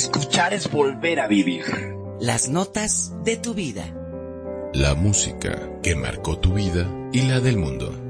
Escuchar es volver a vivir. Las notas de tu vida. La música que marcó tu vida y la del mundo.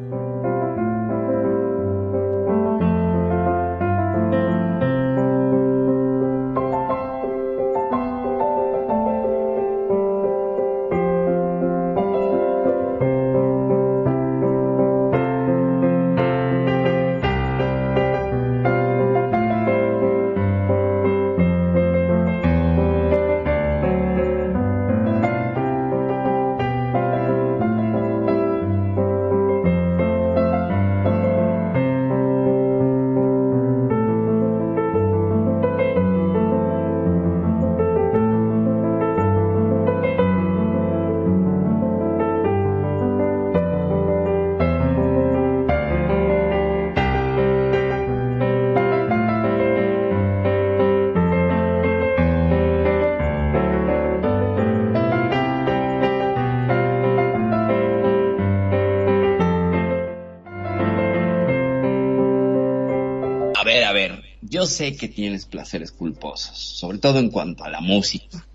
Sé que tienes placeres culposos, sobre todo en cuanto a la música.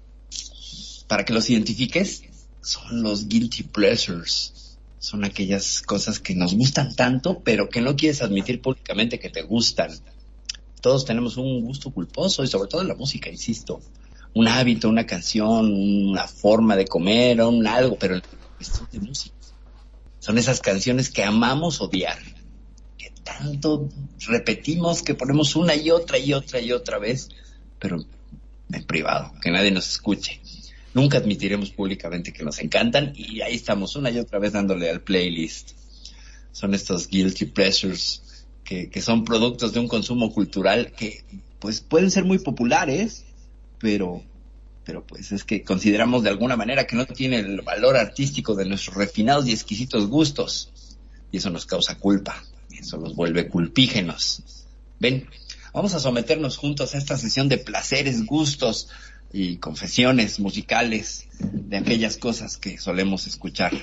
Para que los identifiques, son los guilty pleasures. Son aquellas cosas que nos gustan tanto, pero que no quieres admitir públicamente que te gustan. Todos tenemos un gusto culposo y sobre todo la música, insisto. Un hábito, una canción, una forma de comer, un algo, pero cuestión de música. Son esas canciones que amamos odiar tanto repetimos que ponemos una y otra y otra y otra vez, pero en privado, que nadie nos escuche. Nunca admitiremos públicamente que nos encantan y ahí estamos una y otra vez dándole al playlist. Son estos guilty pleasures que, que son productos de un consumo cultural que pues pueden ser muy populares, pero pero pues es que consideramos de alguna manera que no tiene el valor artístico de nuestros refinados y exquisitos gustos y eso nos causa culpa. Eso los vuelve culpígenos. Ven, vamos a someternos juntos a esta sesión de placeres, gustos y confesiones musicales de aquellas cosas que solemos escuchar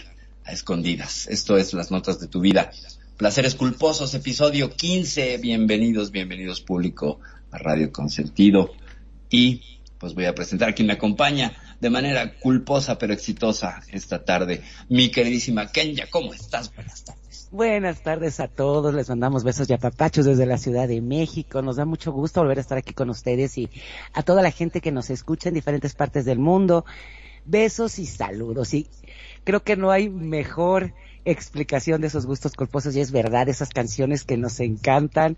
a escondidas. Esto es Las Notas de tu Vida. Placeres Culposos, episodio 15. Bienvenidos, bienvenidos público a Radio Consentido. Y pues voy a presentar a quien me acompaña de manera culposa pero exitosa esta tarde. Mi queridísima Kenya, ¿cómo estás? Buenas tardes. Buenas tardes a todos, les mandamos besos y apapachos desde la Ciudad de México. Nos da mucho gusto volver a estar aquí con ustedes y a toda la gente que nos escucha en diferentes partes del mundo. Besos y saludos. Y creo que no hay mejor explicación de esos gustos culposos y es verdad, esas canciones que nos encantan,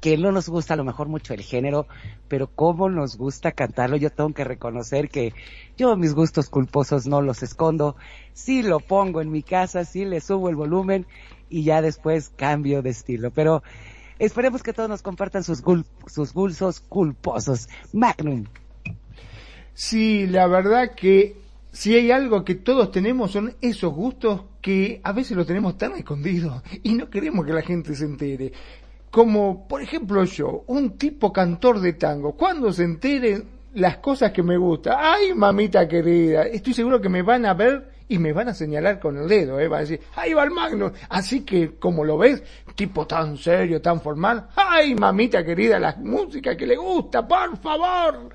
que no nos gusta a lo mejor mucho el género, pero cómo nos gusta cantarlo. Yo tengo que reconocer que yo mis gustos culposos no los escondo, sí lo pongo en mi casa, sí le subo el volumen y ya después cambio de estilo. Pero esperemos que todos nos compartan sus, sus gulsos culposos. Magnum. Sí, la verdad que si hay algo que todos tenemos son esos gustos que a veces los tenemos tan escondidos y no queremos que la gente se entere como por ejemplo yo, un tipo cantor de tango, cuando se enteren las cosas que me gustan, ay mamita querida, estoy seguro que me van a ver y me van a señalar con el dedo, ¿eh? va a decir, ahí va el Magno. Así que, como lo ves, tipo tan serio, tan formal, ay mamita querida, la música que le gusta, por favor.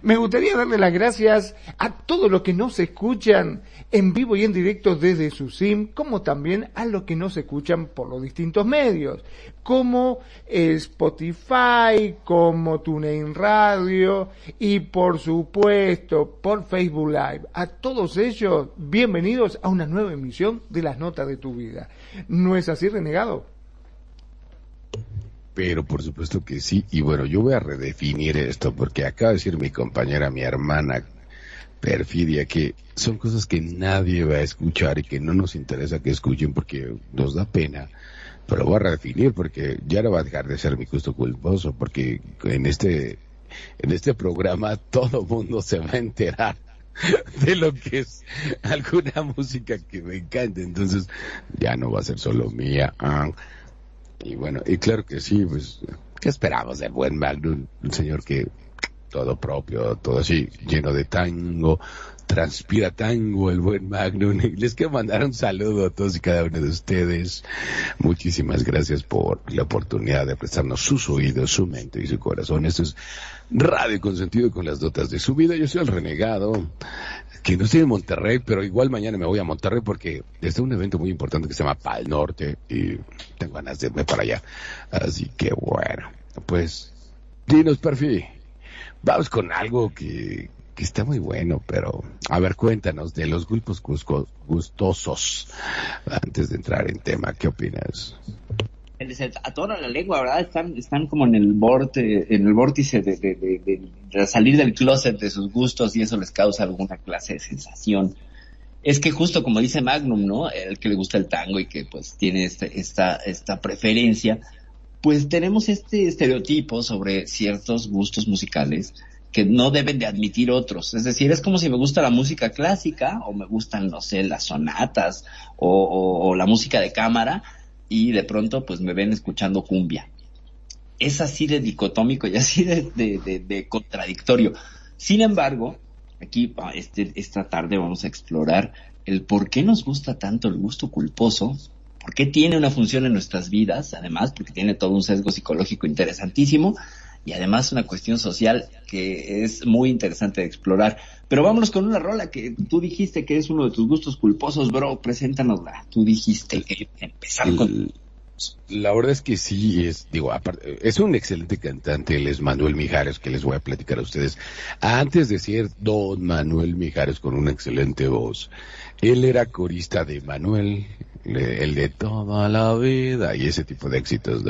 Me gustaría darle las gracias a todos los que nos escuchan en vivo y en directo desde su SIM, como también a los que nos escuchan por los distintos medios, como Spotify, como TuneIn Radio y por supuesto por Facebook Live. A todos ellos, bienvenidos a una nueva emisión de las notas de tu vida. ¿No es así, renegado? Pero por supuesto que sí. Y bueno, yo voy a redefinir esto porque acaba de decir mi compañera, mi hermana perfidia, que son cosas que nadie va a escuchar y que no nos interesa que escuchen porque nos da pena. Pero voy a redefinir porque ya no va a dejar de ser mi gusto culposo porque en este, en este programa todo mundo se va a enterar de lo que es alguna música que me encanta. Entonces ya no va a ser solo mía. Y bueno, y claro que sí, pues, ¿qué esperamos del buen Magnum? Un señor que todo propio, todo así, lleno de tango, transpira tango el buen Magnum. Les quiero mandar un saludo a todos y cada uno de ustedes. Muchísimas gracias por la oportunidad de prestarnos sus oídos, su mente y su corazón. Esto es Radio Consentido con las dotas de su vida. Yo soy el renegado, que no estoy en Monterrey, pero igual mañana me voy a Monterrey porque está un evento muy importante que se llama Pal Norte y tengo ganas de irme para allá. Así que bueno, pues dinos, Perfi. Vamos con algo que, que está muy bueno, pero a ver, cuéntanos de los grupos gustosos antes de entrar en tema, ¿qué opinas? A toda la lengua, ¿verdad? Están, están como en el borde, en el vórtice de, de, de, salir del closet de sus gustos y eso les causa alguna clase de sensación. Es que justo como dice Magnum, ¿no? El que le gusta el tango y que pues tiene este, esta, esta preferencia, pues tenemos este estereotipo sobre ciertos gustos musicales que no deben de admitir otros. Es decir, es como si me gusta la música clásica o me gustan, no sé, las sonatas o, la música de cámara y de pronto pues me ven escuchando cumbia. Es así de dicotómico y así de, contradictorio. Sin embargo, aquí este, esta tarde vamos a explorar el por qué nos gusta tanto el gusto culposo, por qué tiene una función en nuestras vidas, además, porque tiene todo un sesgo psicológico interesantísimo, y además una cuestión social que es muy interesante de explorar. Pero vámonos con una rola que tú dijiste que es uno de tus gustos culposos, bro. Preséntanosla. Tú dijiste que empezar con. La verdad es que sí, es, digo, aparte, es un excelente cantante, él es Manuel Mijares, que les voy a platicar a ustedes. Antes de ser Don Manuel Mijares con una excelente voz, él era corista de Manuel, el de toda la vida y ese tipo de éxitos.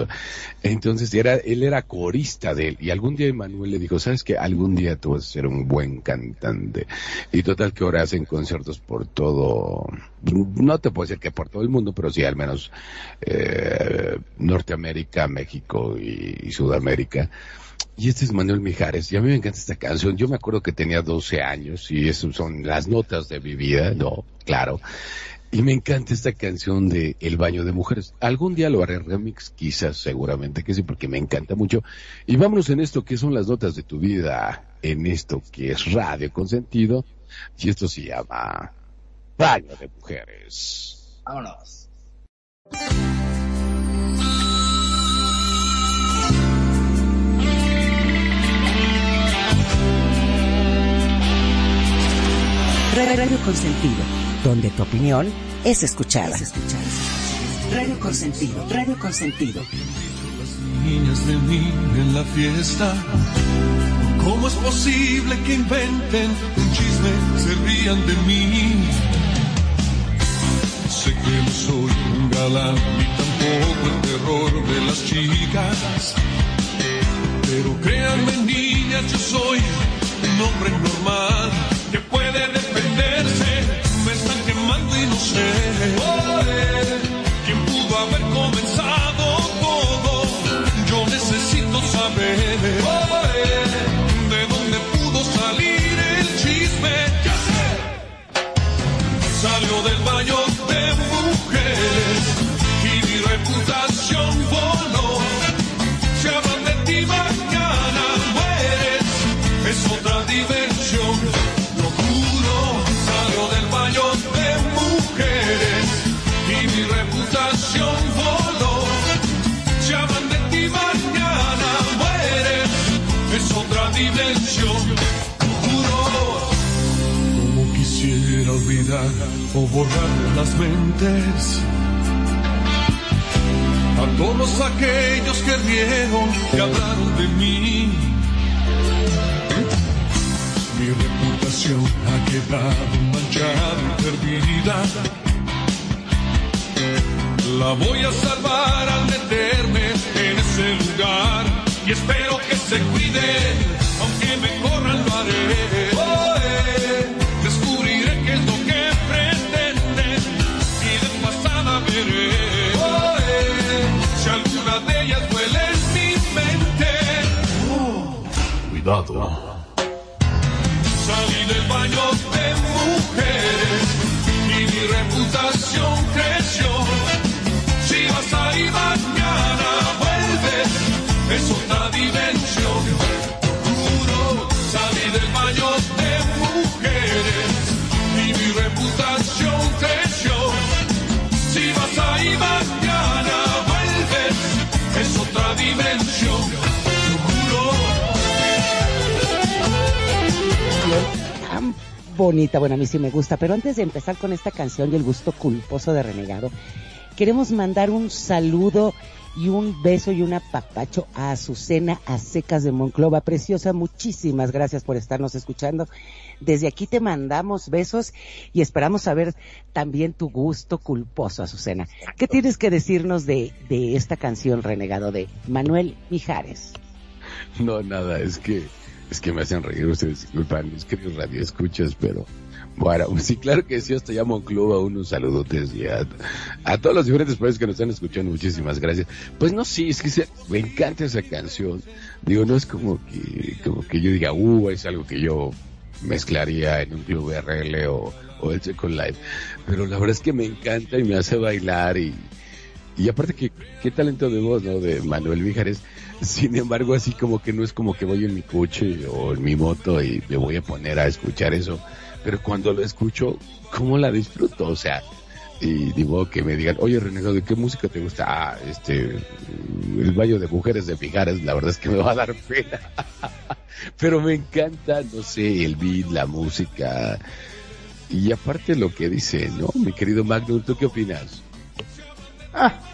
Entonces era, él era corista de él y algún día Manuel le dijo, sabes que algún día tú vas a ser un buen cantante y total que ahora hacen conciertos por todo, no te puedo decir que por todo el mundo, pero sí al menos eh, Norteamérica, México y, Sudamérica. Y este es Manuel Mijares, y a mí me encanta esta canción. Yo me acuerdo que tenía 12 años, y esas son las notas de mi vida, no, claro. Y me encanta esta canción de El baño de mujeres. Algún día lo haré remix, quizás, seguramente que sí, porque me encanta mucho. Y vámonos en esto que son las notas de tu vida, en esto que es radio con sentido. Y esto se llama Baño de mujeres. Vámonos. Radio Consentido donde tu opinión es escuchada. Es escuchada. Radio Consentido, Radio Consentido. Las niñas de mí en la fiesta. ¿Cómo es posible que inventen un chisme, se rían de mí? Sé que no soy un galán ni tampoco el terror de las chicas. Pero créanme niñas, yo soy un hombre normal que puede y no sé quién pudo haber comenzado todo. Yo necesito saber o borrar las mentes a todos aquellos que rieron que hablaron de mí. Mi reputación ha quedado manchada y perdida. La voy a salvar al meterme en ese lugar y espero que se cuiden aunque me corran lo haré. Oh, eh. Salí del baño de mujeres y mi reputación creció. Si vas ahí mañana vuelves, es otra dimensión. Bonita, bueno, a mí sí me gusta, pero antes de empezar con esta canción y el gusto culposo de Renegado, queremos mandar un saludo y un beso y un apapacho a Azucena a Secas de Monclova. Preciosa, muchísimas gracias por estarnos escuchando. Desde aquí te mandamos besos y esperamos saber también tu gusto culposo, Azucena. ¿Qué tienes que decirnos de, de esta canción Renegado de Manuel Mijares? No, nada, es que es que me hacen reír ustedes, disculpan, mis queridos radioescuchas, pero bueno, sí, claro que sí, hasta ya Monclova, unos saludotes y a, a, todos los diferentes países que nos están escuchando, muchísimas gracias. Pues no, sí, es que se, me encanta esa canción. Digo, no es como que, como que yo diga, uh, es algo que yo mezclaría en un club RL o, o el Second Live. Pero la verdad es que me encanta y me hace bailar y, y aparte que, qué talento de voz, ¿no? De Manuel Mijares. Sin embargo, así como que no es como que voy en mi coche o en mi moto y me voy a poner a escuchar eso. Pero cuando lo escucho, ¿cómo la disfruto? O sea, y digo que me digan, oye Renegado, ¿de qué música te gusta? Ah, este, el baño de mujeres de Mijares, la verdad es que me va a dar pena. Pero me encanta, no sé, el beat, la música. Y aparte lo que dice, ¿no? Mi querido Magnum, ¿tú qué opinas? Ah,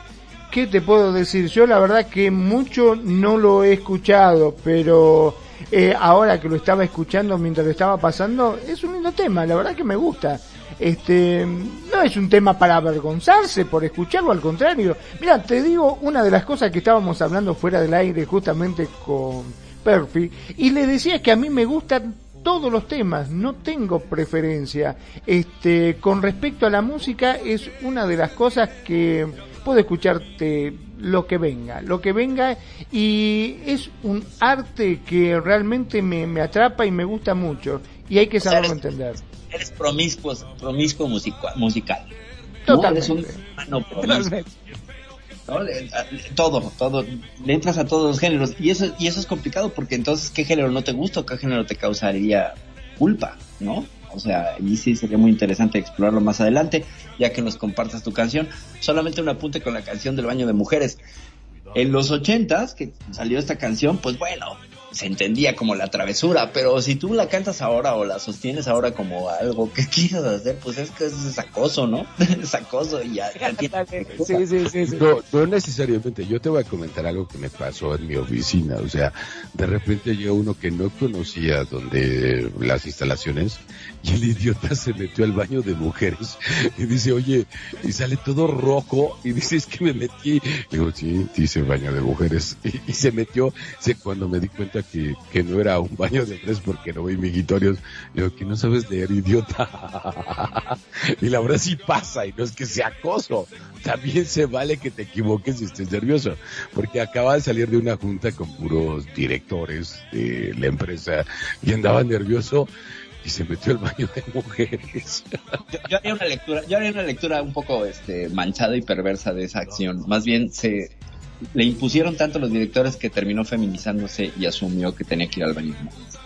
¿qué te puedo decir? Yo la verdad que mucho no lo he escuchado, pero eh, ahora que lo estaba escuchando mientras lo estaba pasando, es un lindo tema, la verdad que me gusta. Este, no es un tema para avergonzarse por escucharlo, al contrario. Mira, te digo una de las cosas que estábamos hablando fuera del aire justamente con Perfi, y le decía que a mí me gustan todos los temas, no tengo preferencia. Este, con respecto a la música es una de las cosas que puedo escucharte lo que venga, lo que venga y es un arte que realmente me, me atrapa y me gusta mucho y hay que saberlo eres, entender. Eres promiscuo, promiscuo musical. musical. Totalmente. No, eres un humano promiscuo. ¿no? Todo, todo, le entras a todos los géneros y eso, y eso es complicado porque entonces qué género no te gusta o qué género te causaría culpa, ¿no? O sea, y sí sería muy interesante explorarlo más adelante, ya que nos compartas tu canción. Solamente un apunte con la canción del baño de mujeres. En los ochentas, que salió esta canción, pues bueno, se entendía como la travesura, pero si tú la cantas ahora o la sostienes ahora como algo que quieres hacer, pues es que es acoso, ¿no? es acoso y ya. ya sí, sí, sí, sí. No, no necesariamente. Yo te voy a comentar algo que me pasó en mi oficina. O sea, de repente llegó uno que no conocía donde las instalaciones y el idiota se metió al baño de mujeres y dice, oye, y sale todo rojo y dice, es que me metí. Digo, sí, dice baño de mujeres. Y, se metió, sí, cuando me di cuenta que, que no era un baño de hombres porque no voy migitorios. Digo, que no sabes leer, idiota. y la verdad sí pasa y no es que sea acoso. También se vale que te equivoques y estés nervioso. Porque acaba de salir de una junta con puros directores de la empresa y andaba nervioso y se metió al baño de mujeres. yo, yo, haría una lectura, yo haría una lectura un poco este manchada y perversa de esa acción. Más bien se le impusieron tanto los directores que terminó feminizándose y asumió que tenía que ir al baño de mujeres.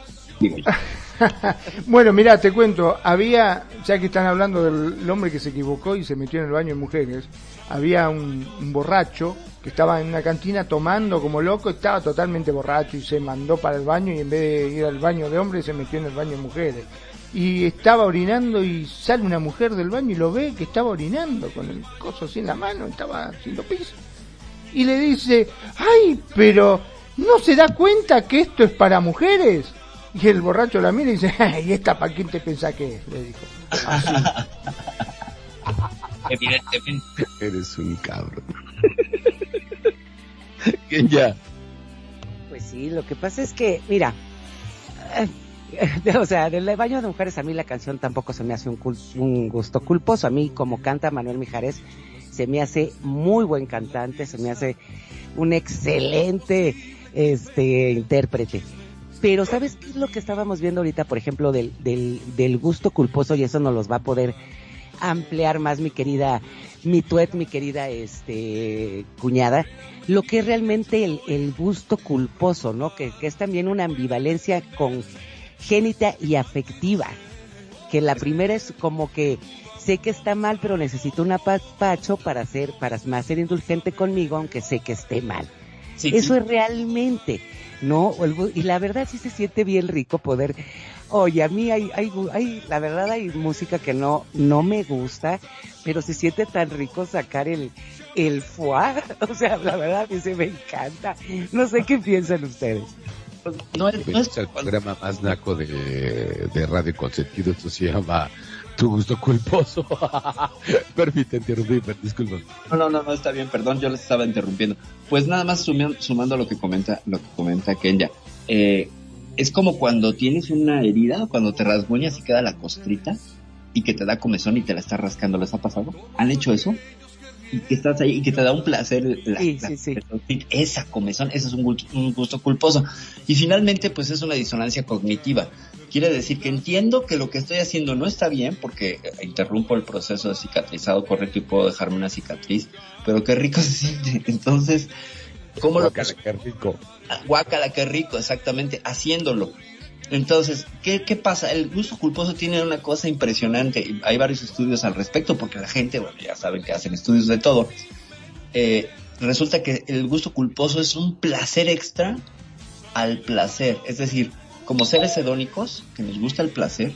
Bueno, mira, te cuento, había, ya que están hablando del hombre que se equivocó y se metió en el baño de mujeres, había un, un borracho que estaba en una cantina tomando como loco, estaba totalmente borracho y se mandó para el baño y en vez de ir al baño de hombres se metió en el baño de mujeres. Y estaba orinando y sale una mujer del baño y lo ve que estaba orinando con el coso así en la mano, estaba haciendo pis. Y le dice, ay, pero ¿no se da cuenta que esto es para mujeres? Y el borracho la mira y dice, ¿y esta para quién te pensás que es? Le dijo. Así. Evidentemente. Eres un cabrón. ¿Quién ya? Pues sí, lo que pasa es que, mira, eh, o sea, del baño de mujeres a mí la canción tampoco se me hace un, cul un gusto culposo. A mí, como canta Manuel Mijares, se me hace muy buen cantante, se me hace un excelente este intérprete. Pero ¿sabes qué es lo que estábamos viendo ahorita, por ejemplo, del, del, del gusto culposo? Y eso nos los va a poder ampliar más mi querida, mi tuet, mi querida este cuñada, lo que es realmente el, el gusto culposo, ¿no? Que, que es también una ambivalencia congénita y afectiva. Que la primera es como que sé que está mal, pero necesito un apapacho para ser, para más ser indulgente conmigo, aunque sé que esté mal. Sí, Eso sí. es realmente. No, y la verdad sí se siente bien rico poder, oye, a mí hay, hay, hay, la verdad hay música que no, no me gusta, pero se siente tan rico sacar el, el foie, o sea, la verdad a mí se me encanta. No sé qué piensan ustedes. No es, no es Es el programa más naco de, de Radio Consentido. Esto se llama Tu Gusto Culposo. Perfi, te interrumpí, pero disculpa. No, no, no, no, está bien, perdón, yo les estaba interrumpiendo. Pues nada más sumi- sumando lo que comenta, lo que comenta Kenya. Eh, es como cuando tienes una herida, cuando te rasguñas y queda la costrita y que te da comezón y te la estás rascando, ¿les ha pasado? ¿Han hecho eso? Y que estás ahí y que te da un placer la, Sí, la- sí, sí. esa comezón, ese es un gusto, un gusto culposo. Y finalmente, pues es una disonancia cognitiva. Quiere decir que entiendo que lo que estoy haciendo no está bien porque eh, interrumpo el proceso de cicatrizado correcto y puedo dejarme una cicatriz, pero qué rico se siente. Entonces, ¿cómo lo Guácala, qué rico. Guácala, qué rico, exactamente, haciéndolo. Entonces, ¿qué, ¿qué pasa? El gusto culposo tiene una cosa impresionante. Hay varios estudios al respecto porque la gente, bueno, ya saben que hacen estudios de todo. Eh, resulta que el gusto culposo es un placer extra al placer. Es decir, como seres hedónicos, que nos gusta el placer,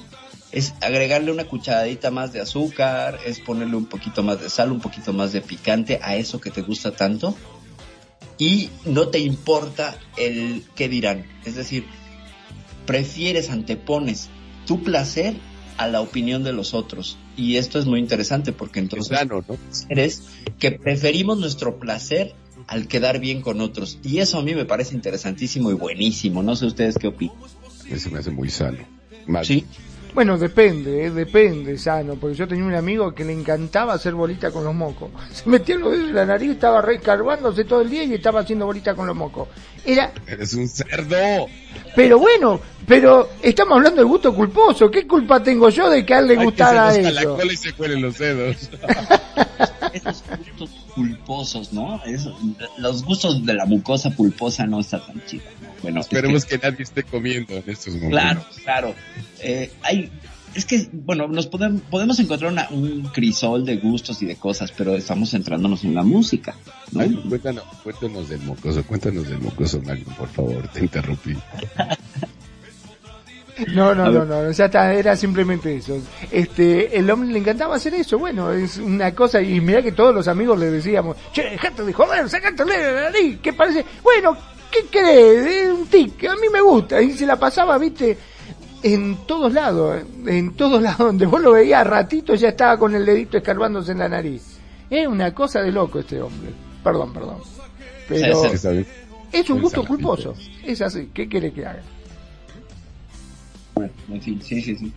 es agregarle una cucharadita más de azúcar, es ponerle un poquito más de sal, un poquito más de picante a eso que te gusta tanto y no te importa el qué dirán. Es decir, prefieres, antepones tu placer a la opinión de los otros. Y esto es muy interesante porque Es entonces eres que preferimos nuestro placer al quedar bien con otros. Y eso a mí me parece interesantísimo y buenísimo. No sé ustedes qué opinan. Eso me hace muy sano. Sí. Bueno, depende, eh, depende, sano, porque yo tenía un amigo que le encantaba hacer bolita con los mocos. Se metía los dedos en la nariz, estaba recarbándose todo el día y estaba haciendo bolita con los mocos. Era, Eres un cerdo. pero bueno, pero estamos hablando del gusto culposo. ¿Qué culpa tengo yo de que a él le Ay, que gustara se nos la eso? cola y se cuelen los dedos. Esos gustos pulposos, ¿no? Eso- los gustos de la mucosa pulposa no está tan chido. ¿no? Bueno, es que- Esperemos que nadie esté comiendo en estos momentos. Claro, claro. Eh, hay, es que, bueno, nos podemos, podemos encontrar una- un crisol de gustos y de cosas, pero estamos centrándonos en la música, ¿no? Ay, cuéntanos, cuéntanos del mocoso, cuéntanos del mocoso, Magnum, por favor, te interrumpí. No, no, no, no, ya está, era simplemente eso. Este, el hombre le encantaba hacer eso, bueno, es una cosa, y mira que todos los amigos le decíamos, che, dejate de joder, sacate el dedo de la nariz, ¿qué parece? Bueno, ¿qué querés? Es un tic, a mí me gusta, y se la pasaba, viste, en todos lados, en todos lados, donde vos lo veías a ratito ya estaba con el dedito escarbándose en la nariz. Es una cosa de loco este hombre, perdón, perdón. Pero Sí, sí, es un gusto culposo, es así, ¿qué quiere que haga? Bueno, en fin, sí, sí, sí.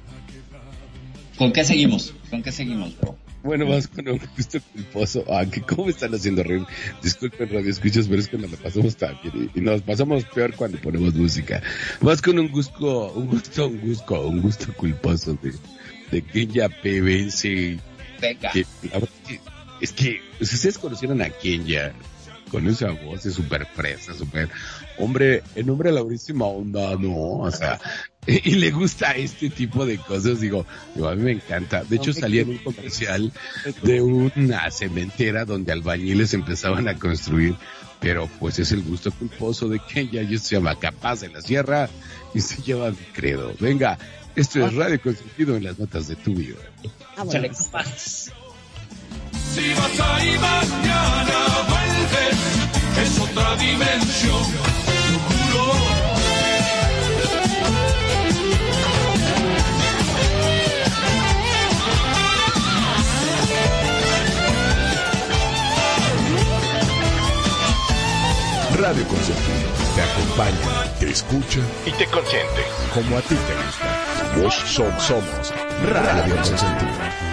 ¿Con qué seguimos? ¿Con qué seguimos, bro? Bueno, vas con un gusto culposo. Ah, que cómo me están haciendo reír. Disculpen, radio escuchas, pero es que nos la pasamos tan bien. Y y nos pasamos peor cuando ponemos música. Vas con un gusto, un gusto, un gusto, un gusto culposo de, de Kenya PBC. Venga. Que, la verdad que- es que, si ustedes conocieron a Kenya, con esa voz, es súper fresa, súper, hombre, en hombre a la última onda, no, o sea, y, le gusta este tipo de cosas, digo, digo, a mí me encanta. De hecho, salía en un comercial de una cementera donde albañiles empezaban a construir, pero pues es el gusto culposo de Kenya, y esto se llama Capaz de la Sierra, y se llama Mi Credo. Venga, esto es Radio Consentido en las notas de tu vida. Échale capaz. Si vas ahí mañana vuelves, es otra dimensión, Radio Consentido te acompaña, te escucha y te consiente como a ti te gusta. Vos somos, somos Radio Consentido.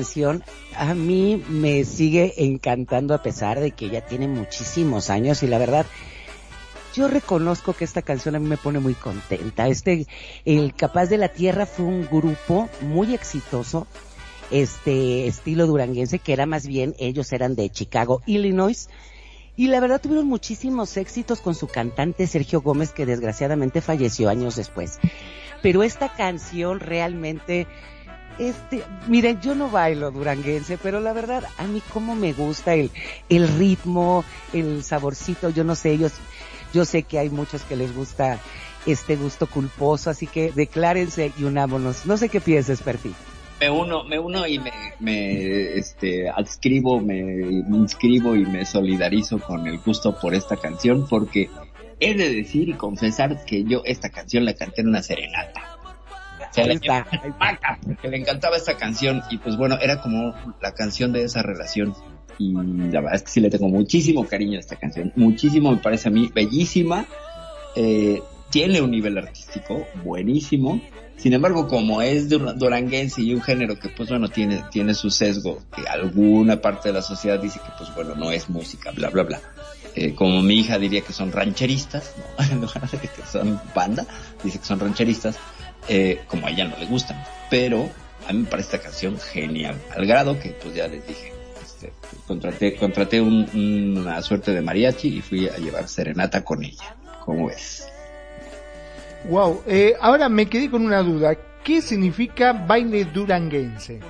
Canción a mí me sigue encantando a pesar de que ya tiene muchísimos años y la verdad yo reconozco que esta canción a mí me pone muy contenta. Este, el Capaz de la Tierra fue un grupo muy exitoso, este estilo duranguense, que era más bien, ellos eran de Chicago, Illinois, y la verdad tuvieron muchísimos éxitos con su cantante Sergio Gómez, que desgraciadamente falleció años después. Pero esta canción realmente este, miren, yo no bailo duranguense, pero la verdad, a mí como me gusta el, el ritmo, el saborcito, yo no sé, ellos, yo sé que hay muchos que les gusta este gusto culposo, así que declárense y unámonos. No sé qué piensas, Perfi. Me uno, me uno y me, me este, adscribo, me, me inscribo y me solidarizo con el gusto por esta canción porque he de decir y confesar que yo esta canción la canté en una serenata que le encantaba esta canción y pues bueno, era como la canción de esa relación y la verdad es que sí le tengo muchísimo cariño a esta canción, muchísimo me parece a mí bellísima, eh, tiene un nivel artístico buenísimo, sin embargo como es de duranguense y un género que pues bueno tiene, tiene su sesgo, que alguna parte de la sociedad dice que pues bueno no es música, bla bla bla. Eh, como mi hija diría que son rancheristas, ¿no? en lugar de que son banda, dice que son rancheristas, eh, como a ella no le gustan. Pero a mí me parece esta canción genial, al grado que pues ya les dije, este, contraté, contraté una suerte de mariachi y fui a llevar serenata con ella. ¿Cómo ves? Wow, eh, ahora me quedé con una duda. ¿Qué significa baile duranguense?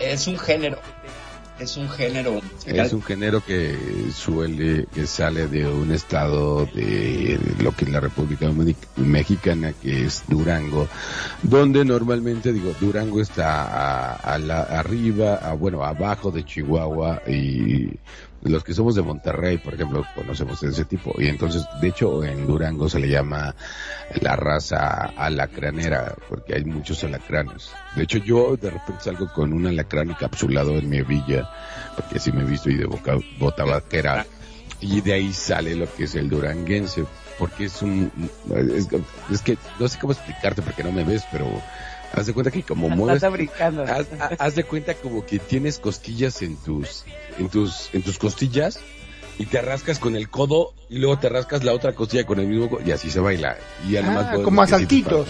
Es un género es un género Es un género que suele, que sale de un estado de lo que es la República Mexicana, que es Durango, donde normalmente, digo, Durango está a, la, arriba, a, bueno, abajo de Chihuahua y los que somos de Monterrey, por ejemplo, conocemos ese tipo. Y entonces, de hecho, en Durango se le llama la raza alacranera, porque hay muchos alacranes. De hecho, yo de repente salgo con un alacrán encapsulado en mi villa, porque así me he visto y de boca, bota vaquera. Y de ahí sale lo que es el duranguense, porque es un, es que no sé cómo explicarte porque no me ves, pero Haz de cuenta que como mueves, haz, de cuenta como que tienes costillas en tus, en tus, en tus costillas y te rascas con el codo y luego te rascas la otra costilla con el mismo codo y así se baila. Y ah, como a saltitos.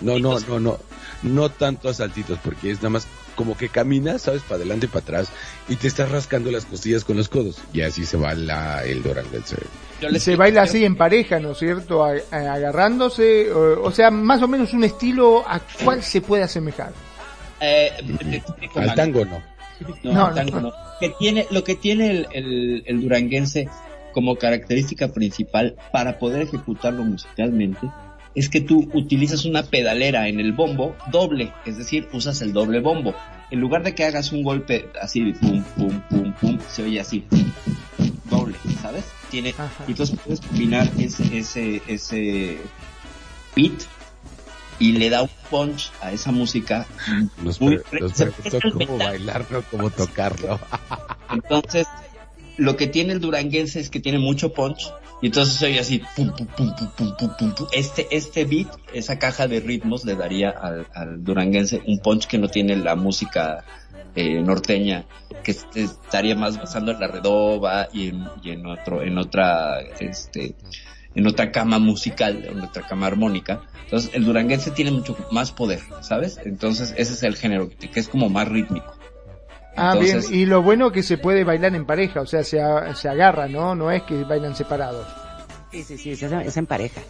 no, no, no, no, no tanto a saltitos porque es nada más como que caminas, sabes, para adelante y para atrás y te estás rascando las costillas con los codos y así se baila el duranguense se baila así en pareja, ¿no es cierto? agarrándose, o, sea, más o menos un estilo a cuál se puede asemejar. Eh, Al tango no. No, tango no. Que tiene, lo que tiene el, el, duranguense como característica principal para poder ejecutarlo musicalmente es que tú utilizas una pedalera en el bombo doble, es decir, usas el doble bombo. En lugar de que hagas un golpe así, pum, pum, pum, pum, se oye así, doble, ¿sabes? tiene y entonces puedes combinar ese ese ese beat y le da un punch a esa música. Nos, muy pre- nos preguntó cómo bailarlo, cómo tocarlo. Entonces, lo que tiene el duranguense es que tiene mucho punch y entonces se oye así, pum, pum, pum, Este, este beat, esa caja de ritmos le daría al, al duranguense un punch que no tiene la música eh, norteña, que este, estaría más basando en la redoba y en, y en otro, en otra, este, en otra cama musical, en otra cama armónica. Entonces, el duranguense tiene mucho más poder, ¿sabes? Entonces, ese es el género, que es como más rítmico. Ah, Entonces- bien, y lo bueno que se puede bailar en pareja, o sea, se, a- se agarra, ¿no? No es que bailan separados. Sí, sí, sí, es, es en pareja.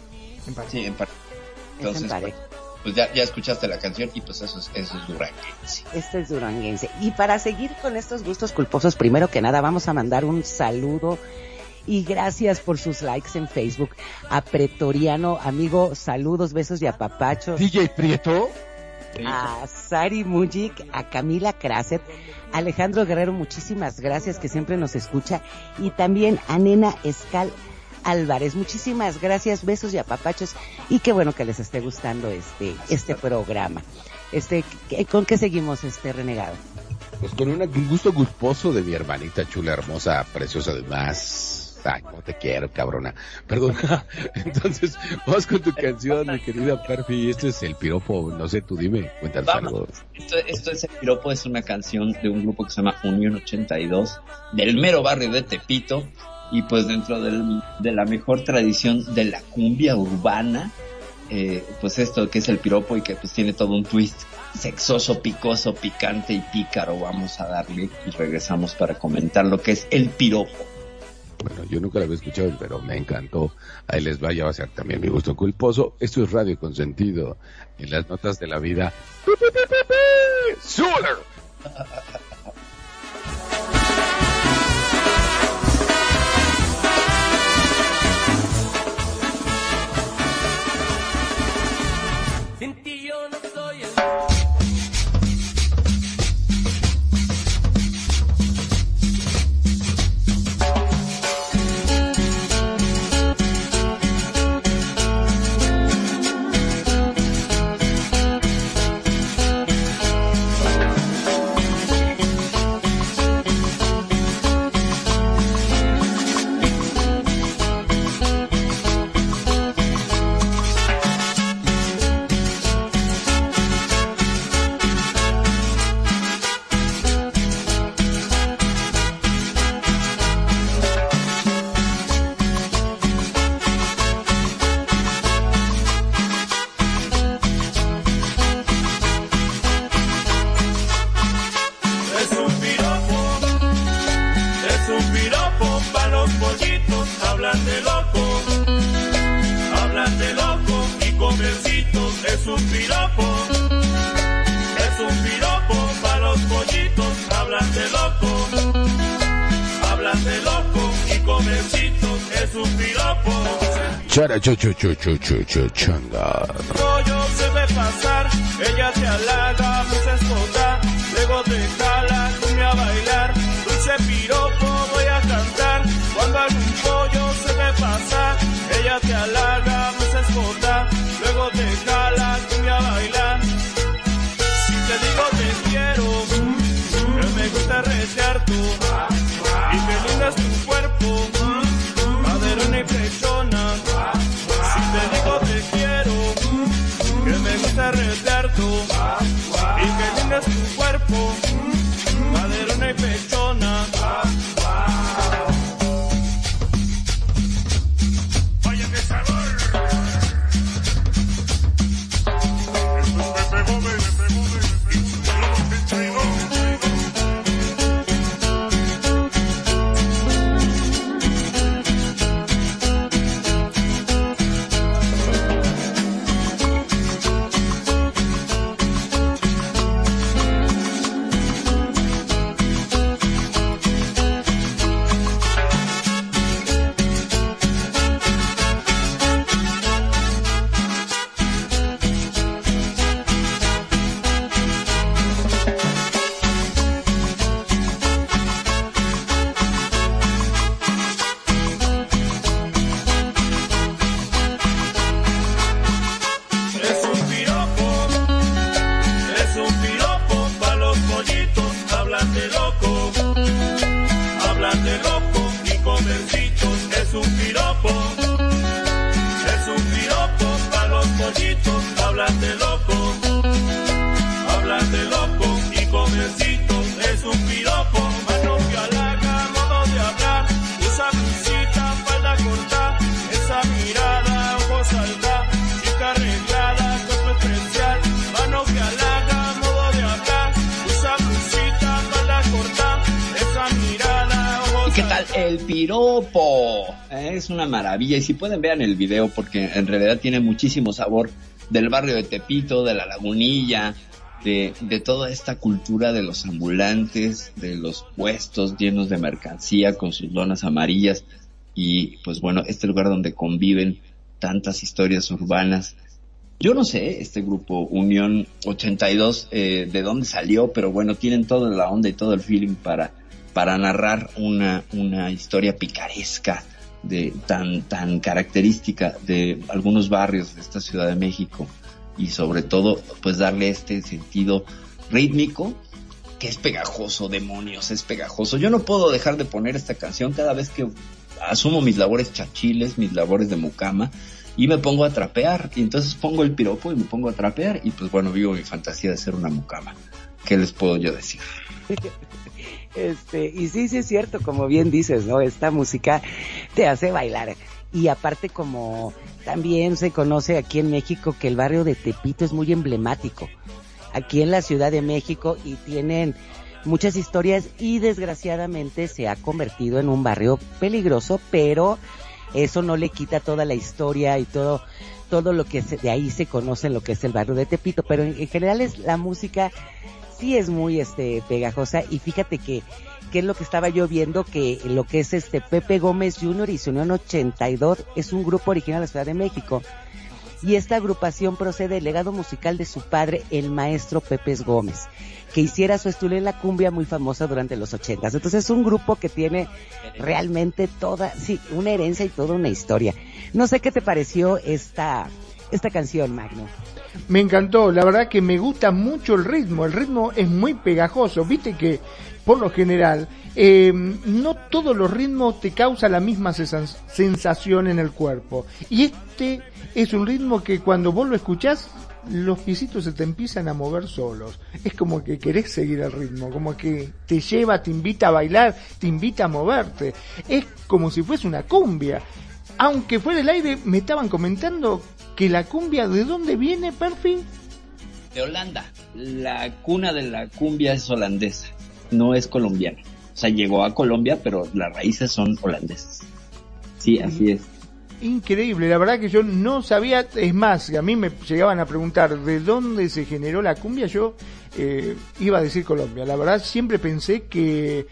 En pareja. Sí, en par- Es Entonces, en pareja. pues ya, ya escuchaste la canción y pues eso es, eso es duranguense. Este es duranguense. Y para seguir con estos gustos culposos, primero que nada vamos a mandar un saludo y gracias por sus likes en Facebook a Pretoriano, amigo, saludos, besos y apapachos. DJ Prieto. A Sari Mujik, a Camila Kraset, Alejandro Guerrero, muchísimas gracias que siempre nos escucha y también a Nena Escal Álvarez, muchísimas gracias, besos y apapachos y qué bueno que les esté gustando este este programa. Este, ¿qué- ¿con qué seguimos este renegado? Pues con una- un gusto culposo de mi hermanita chula, hermosa, preciosa además. Ay, no te quiero, cabrona. Perdón. Entonces, vamos con tu canción, mi querida Perfi. Este es el piropo, no sé, tú dime, cuéntanos algo. Esto, esto es el piropo, es una canción de un grupo que se llama Unión 82, del mero barrio de Tepito, y pues dentro del- de la mejor tradición de la cumbia urbana, eh, pues esto que es el piropo y que pues tiene todo un twist sexoso, picoso, picante y pícaro, vamos a darle y regresamos para comentar lo que es el piropo. Bueno, yo nunca la había escuchado, pero me encantó. Ahí les va, ya va a ser también mi gusto culposo. Esto es Radio Consentido. En las notas de la vida. ¡Pi, pi, pi, pi, pi! ¡Súbele! Sin ti yo no Chuchu Changa. Yo, yo pasar, ella te halaga. Y si pueden vean el video porque en realidad tiene muchísimo sabor del barrio de Tepito, de la lagunilla, de, de toda esta cultura de los ambulantes, de los puestos llenos de mercancía con sus lonas amarillas y pues bueno, este lugar donde conviven tantas historias urbanas. Yo no sé, este grupo Unión 82, eh, de dónde salió, pero bueno, tienen toda la onda y todo el feeling para, para narrar una, una historia picaresca de tan, tan característica de algunos barrios de esta Ciudad de México y sobre todo pues darle este sentido rítmico que es pegajoso, demonios, es pegajoso. Yo no puedo dejar de poner esta canción cada vez que asumo mis labores chachiles, mis labores de mucama y me pongo a trapear y entonces pongo el piropo y me pongo a trapear y pues bueno, vivo mi fantasía de ser una mucama. ¿Qué les puedo yo decir? Este, y sí, sí es cierto, como bien dices, ¿no? Esta música te hace bailar. Y aparte como también se conoce aquí en México que el barrio de Tepito es muy emblemático. Aquí en la Ciudad de México y tienen muchas historias y desgraciadamente se ha convertido en un barrio peligroso, pero eso no le quita toda la historia y todo todo lo que se, de ahí se conoce en lo que es el barrio de Tepito, pero en, en general es la música sí es muy este pegajosa y fíjate que que es lo que estaba yo viendo que lo que es este Pepe Gómez Jr. y su Unión 82 es un grupo original de la Ciudad de México y esta agrupación procede del legado musical de su padre, el maestro Pepe Gómez, que hiciera su estudio en la cumbia muy famosa durante los ochentas. Entonces es un grupo que tiene realmente toda, sí, una herencia y toda una historia. No sé qué te pareció esta, esta canción, Magno. Me encantó, la verdad que me gusta mucho el ritmo, el ritmo es muy pegajoso, viste que por lo general eh, no todos los ritmos te causan la misma sensación en el cuerpo y este es un ritmo que cuando vos lo escuchás los piecitos se te empiezan a mover solos. Es como que querés seguir el ritmo, como que te lleva, te invita a bailar, te invita a moverte. Es como si fuese una cumbia. Aunque fuera del aire, me estaban comentando que la cumbia, ¿de dónde viene, Perfi? De Holanda. La cuna de la cumbia es holandesa, no es colombiana. O sea, llegó a Colombia, pero las raíces son holandesas. Sí, así es. Increíble, la verdad que yo no sabía, es más, a mí me llegaban a preguntar de dónde se generó la cumbia, yo eh, iba a decir Colombia. La verdad siempre pensé que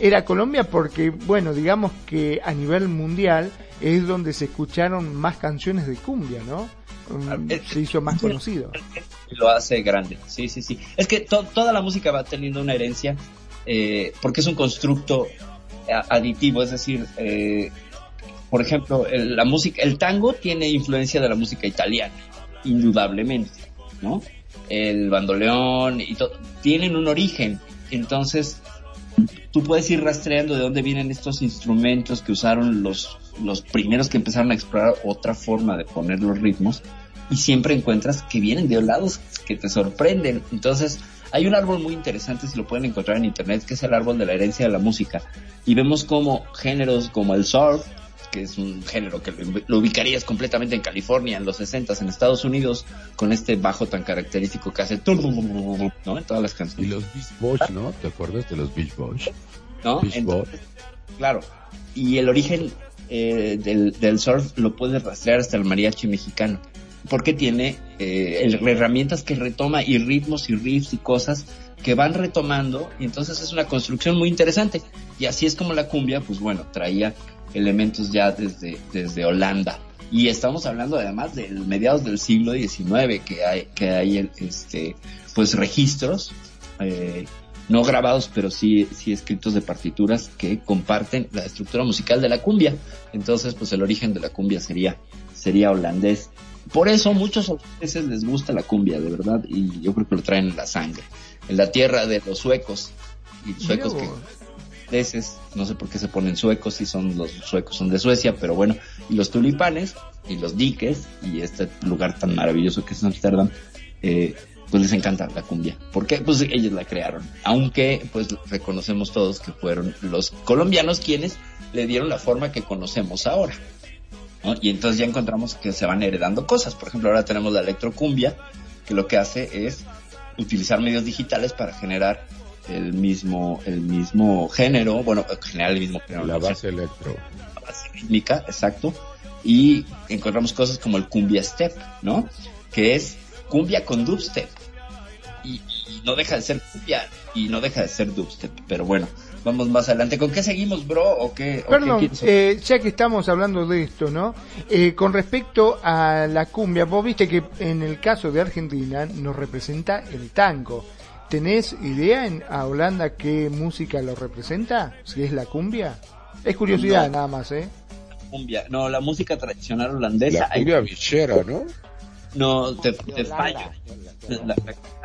era Colombia porque, bueno, digamos que a nivel mundial es donde se escucharon más canciones de cumbia, ¿no? Um, se hizo más conocido. Lo hace grande, sí, sí, sí. Es que to- toda la música va teniendo una herencia eh, porque es un constructo a- aditivo, es decir, eh, por ejemplo, el, la música, el tango tiene influencia de la música italiana, indudablemente, ¿no? El bandoleón y todo, tienen un origen, entonces tú puedes ir rastreando de dónde vienen estos instrumentos que usaron los, los primeros que empezaron a explorar otra forma de poner los ritmos y siempre encuentras que vienen de lados que te sorprenden. Entonces, hay un árbol muy interesante, si lo pueden encontrar en internet, que es el árbol de la herencia de la música. Y vemos como géneros como el surf, que es un género que lo, ubicarías completamente en California en los 60 en Estados Unidos, con este bajo tan característico que hace ¿no? en todas las Y canciones. los Beach Boys, ¿no? ¿Te acuerdas de los Beach Boys? ¿no? Beach Entonces, claro. Y el origen eh, del, del surf lo puedes rastrear hasta el mariachi mexicano. Porque tiene eh, el- herramientas que retoma y ritmos y riffs y cosas que van retomando. Y entonces es una construcción muy interesante. Y así es como la cumbia, pues bueno, traía elementos ya desde, desde Holanda. Y estamos hablando además del mediados del siglo XIX que hay, que hay este, pues registros, eh, no grabados, pero sí, sí escritos de partituras que comparten la estructura musical de la cumbia. Entonces, pues el origen de la cumbia sería, sería holandés. Por eso muchos holandeses les gusta la cumbia, de verdad, y yo creo que lo traen en la sangre. En la tierra de los suecos, y suecos Mirá que no sé por qué se ponen suecos si son los suecos son de Suecia, pero bueno, y los tulipanes y los diques y este lugar tan maravilloso que es Amsterdam, eh, pues les encanta la cumbia. porque Pues ellos la crearon. Aunque pues reconocemos todos que fueron los colombianos quienes le dieron la forma que conocemos ahora. Y entonces ya encontramos que se van heredando cosas. Por ejemplo, ahora tenemos la electrocumbia, que lo que hace es utilizar medios digitales para generar el mismo, el mismo género, bueno, generar el mismo género. La base electro. La base rítmica, exacto. Y encontramos cosas como el cumbia step, ¿no? Que es cumbia con dubstep. Y, no deja de ser cumbia y no deja de ser dubstep. Pero bueno, vamos más adelante. ¿Con qué seguimos, bro? ¿O qué, Perdón, eh, ya que estamos hablando de esto, ¿no? Eh, con respecto a la cumbia, vos viste que en el caso de Argentina nos representa el tango. ¿Tenés idea en a Holanda qué música lo representa? Si es la cumbia. Es curiosidad nada más, ¿eh? Cumbia. No, la música tradicional holandesa. La cumbia bichera, ¿no? No, te, fallo. La,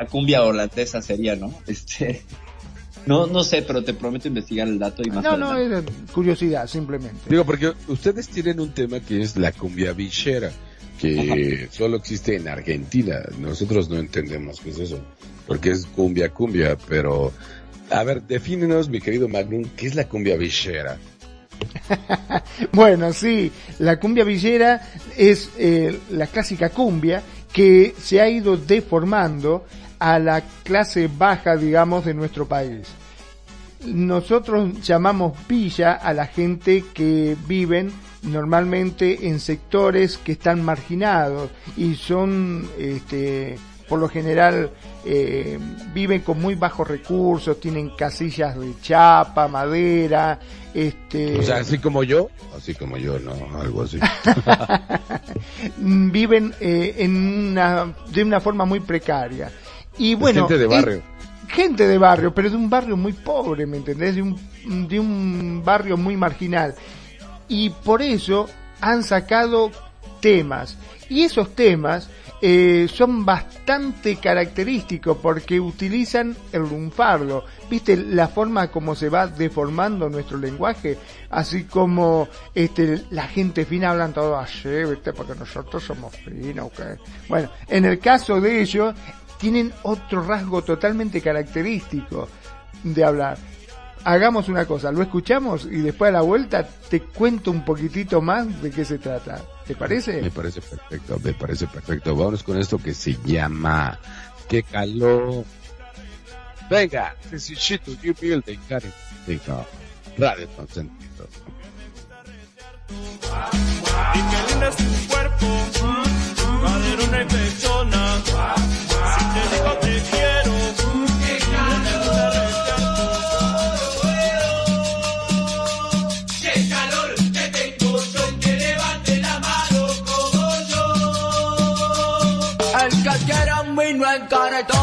cumbia holandesa sería, ¿no? Este, no, no sé, pero te prometo investigar el dato y más. No, no, es curiosidad, simplemente. Digo, porque ustedes tienen un tema que es la cumbia bichera, que solo existe en Argentina. Nosotros no entendemos qué es eso, porque es cumbia, cumbia, pero... A ver, defínenos, mi querido Magnum, ¿qué es la cumbia bichera? bueno, sí, la cumbia villera es eh, la clásica cumbia que se ha ido deformando a la clase baja, digamos, de nuestro país. Nosotros llamamos villa a la gente que viven normalmente en sectores que están marginados y son este, por lo general eh, viven con muy bajos recursos, tienen casillas de chapa, madera, este... O sea, así como yo, así como yo, no, algo así. viven eh, en una, de una forma muy precaria. Y bueno... gente de barrio. gente de barrio, pero de un barrio muy pobre, ¿me entendés? De un, de un barrio muy marginal. Y por eso han sacado temas. Y esos temas eh, son bastante característicos porque utilizan el lunfardo. ¿Viste la forma como se va deformando nuestro lenguaje? Así como este, la gente fina hablan todo así, ¿viste? Porque nosotros somos finos, Bueno, en el caso de ellos, tienen otro rasgo totalmente característico de hablar hagamos una cosa, lo escuchamos y después a la vuelta te cuento un poquitito más de qué se trata. ¿Te parece? Me parece perfecto, me parece perfecto. Vámonos con esto que se llama Qué calor. Venga, necesito you building, Karen. Radio Consentido. Y qué lindo es tu cuerpo, cadera y pechona. Si te digo te quiero, vino en cartón,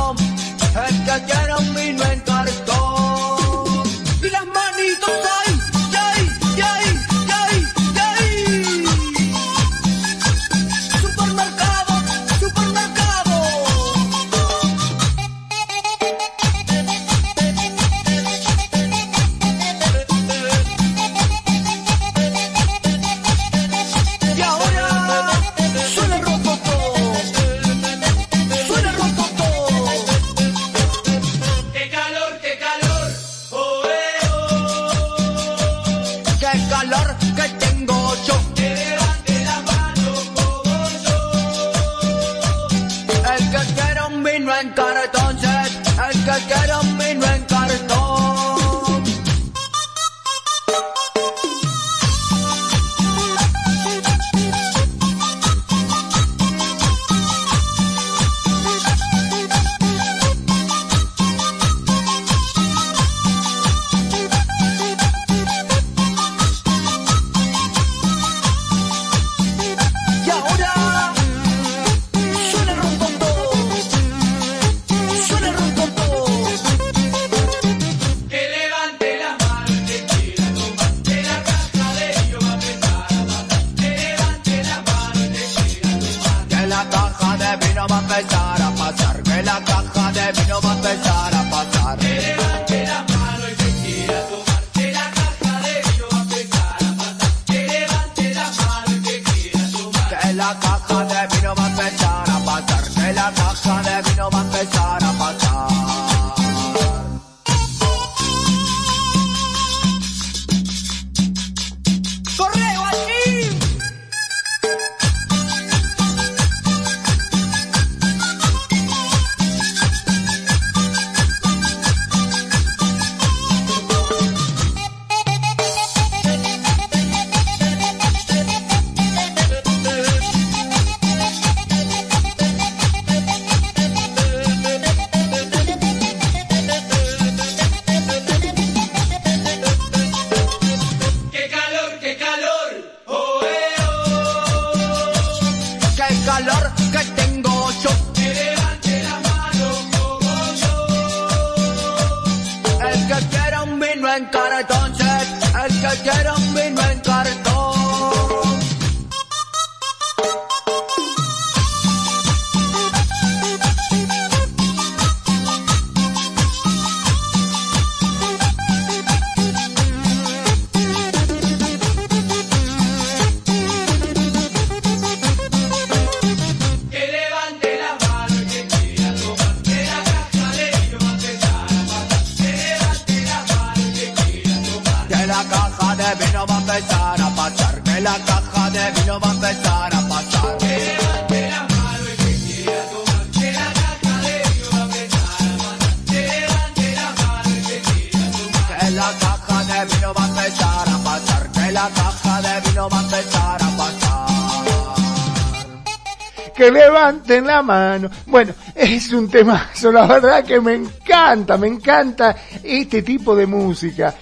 mano. Bueno, es un temazo, la verdad que me encanta, me encanta este tipo de música.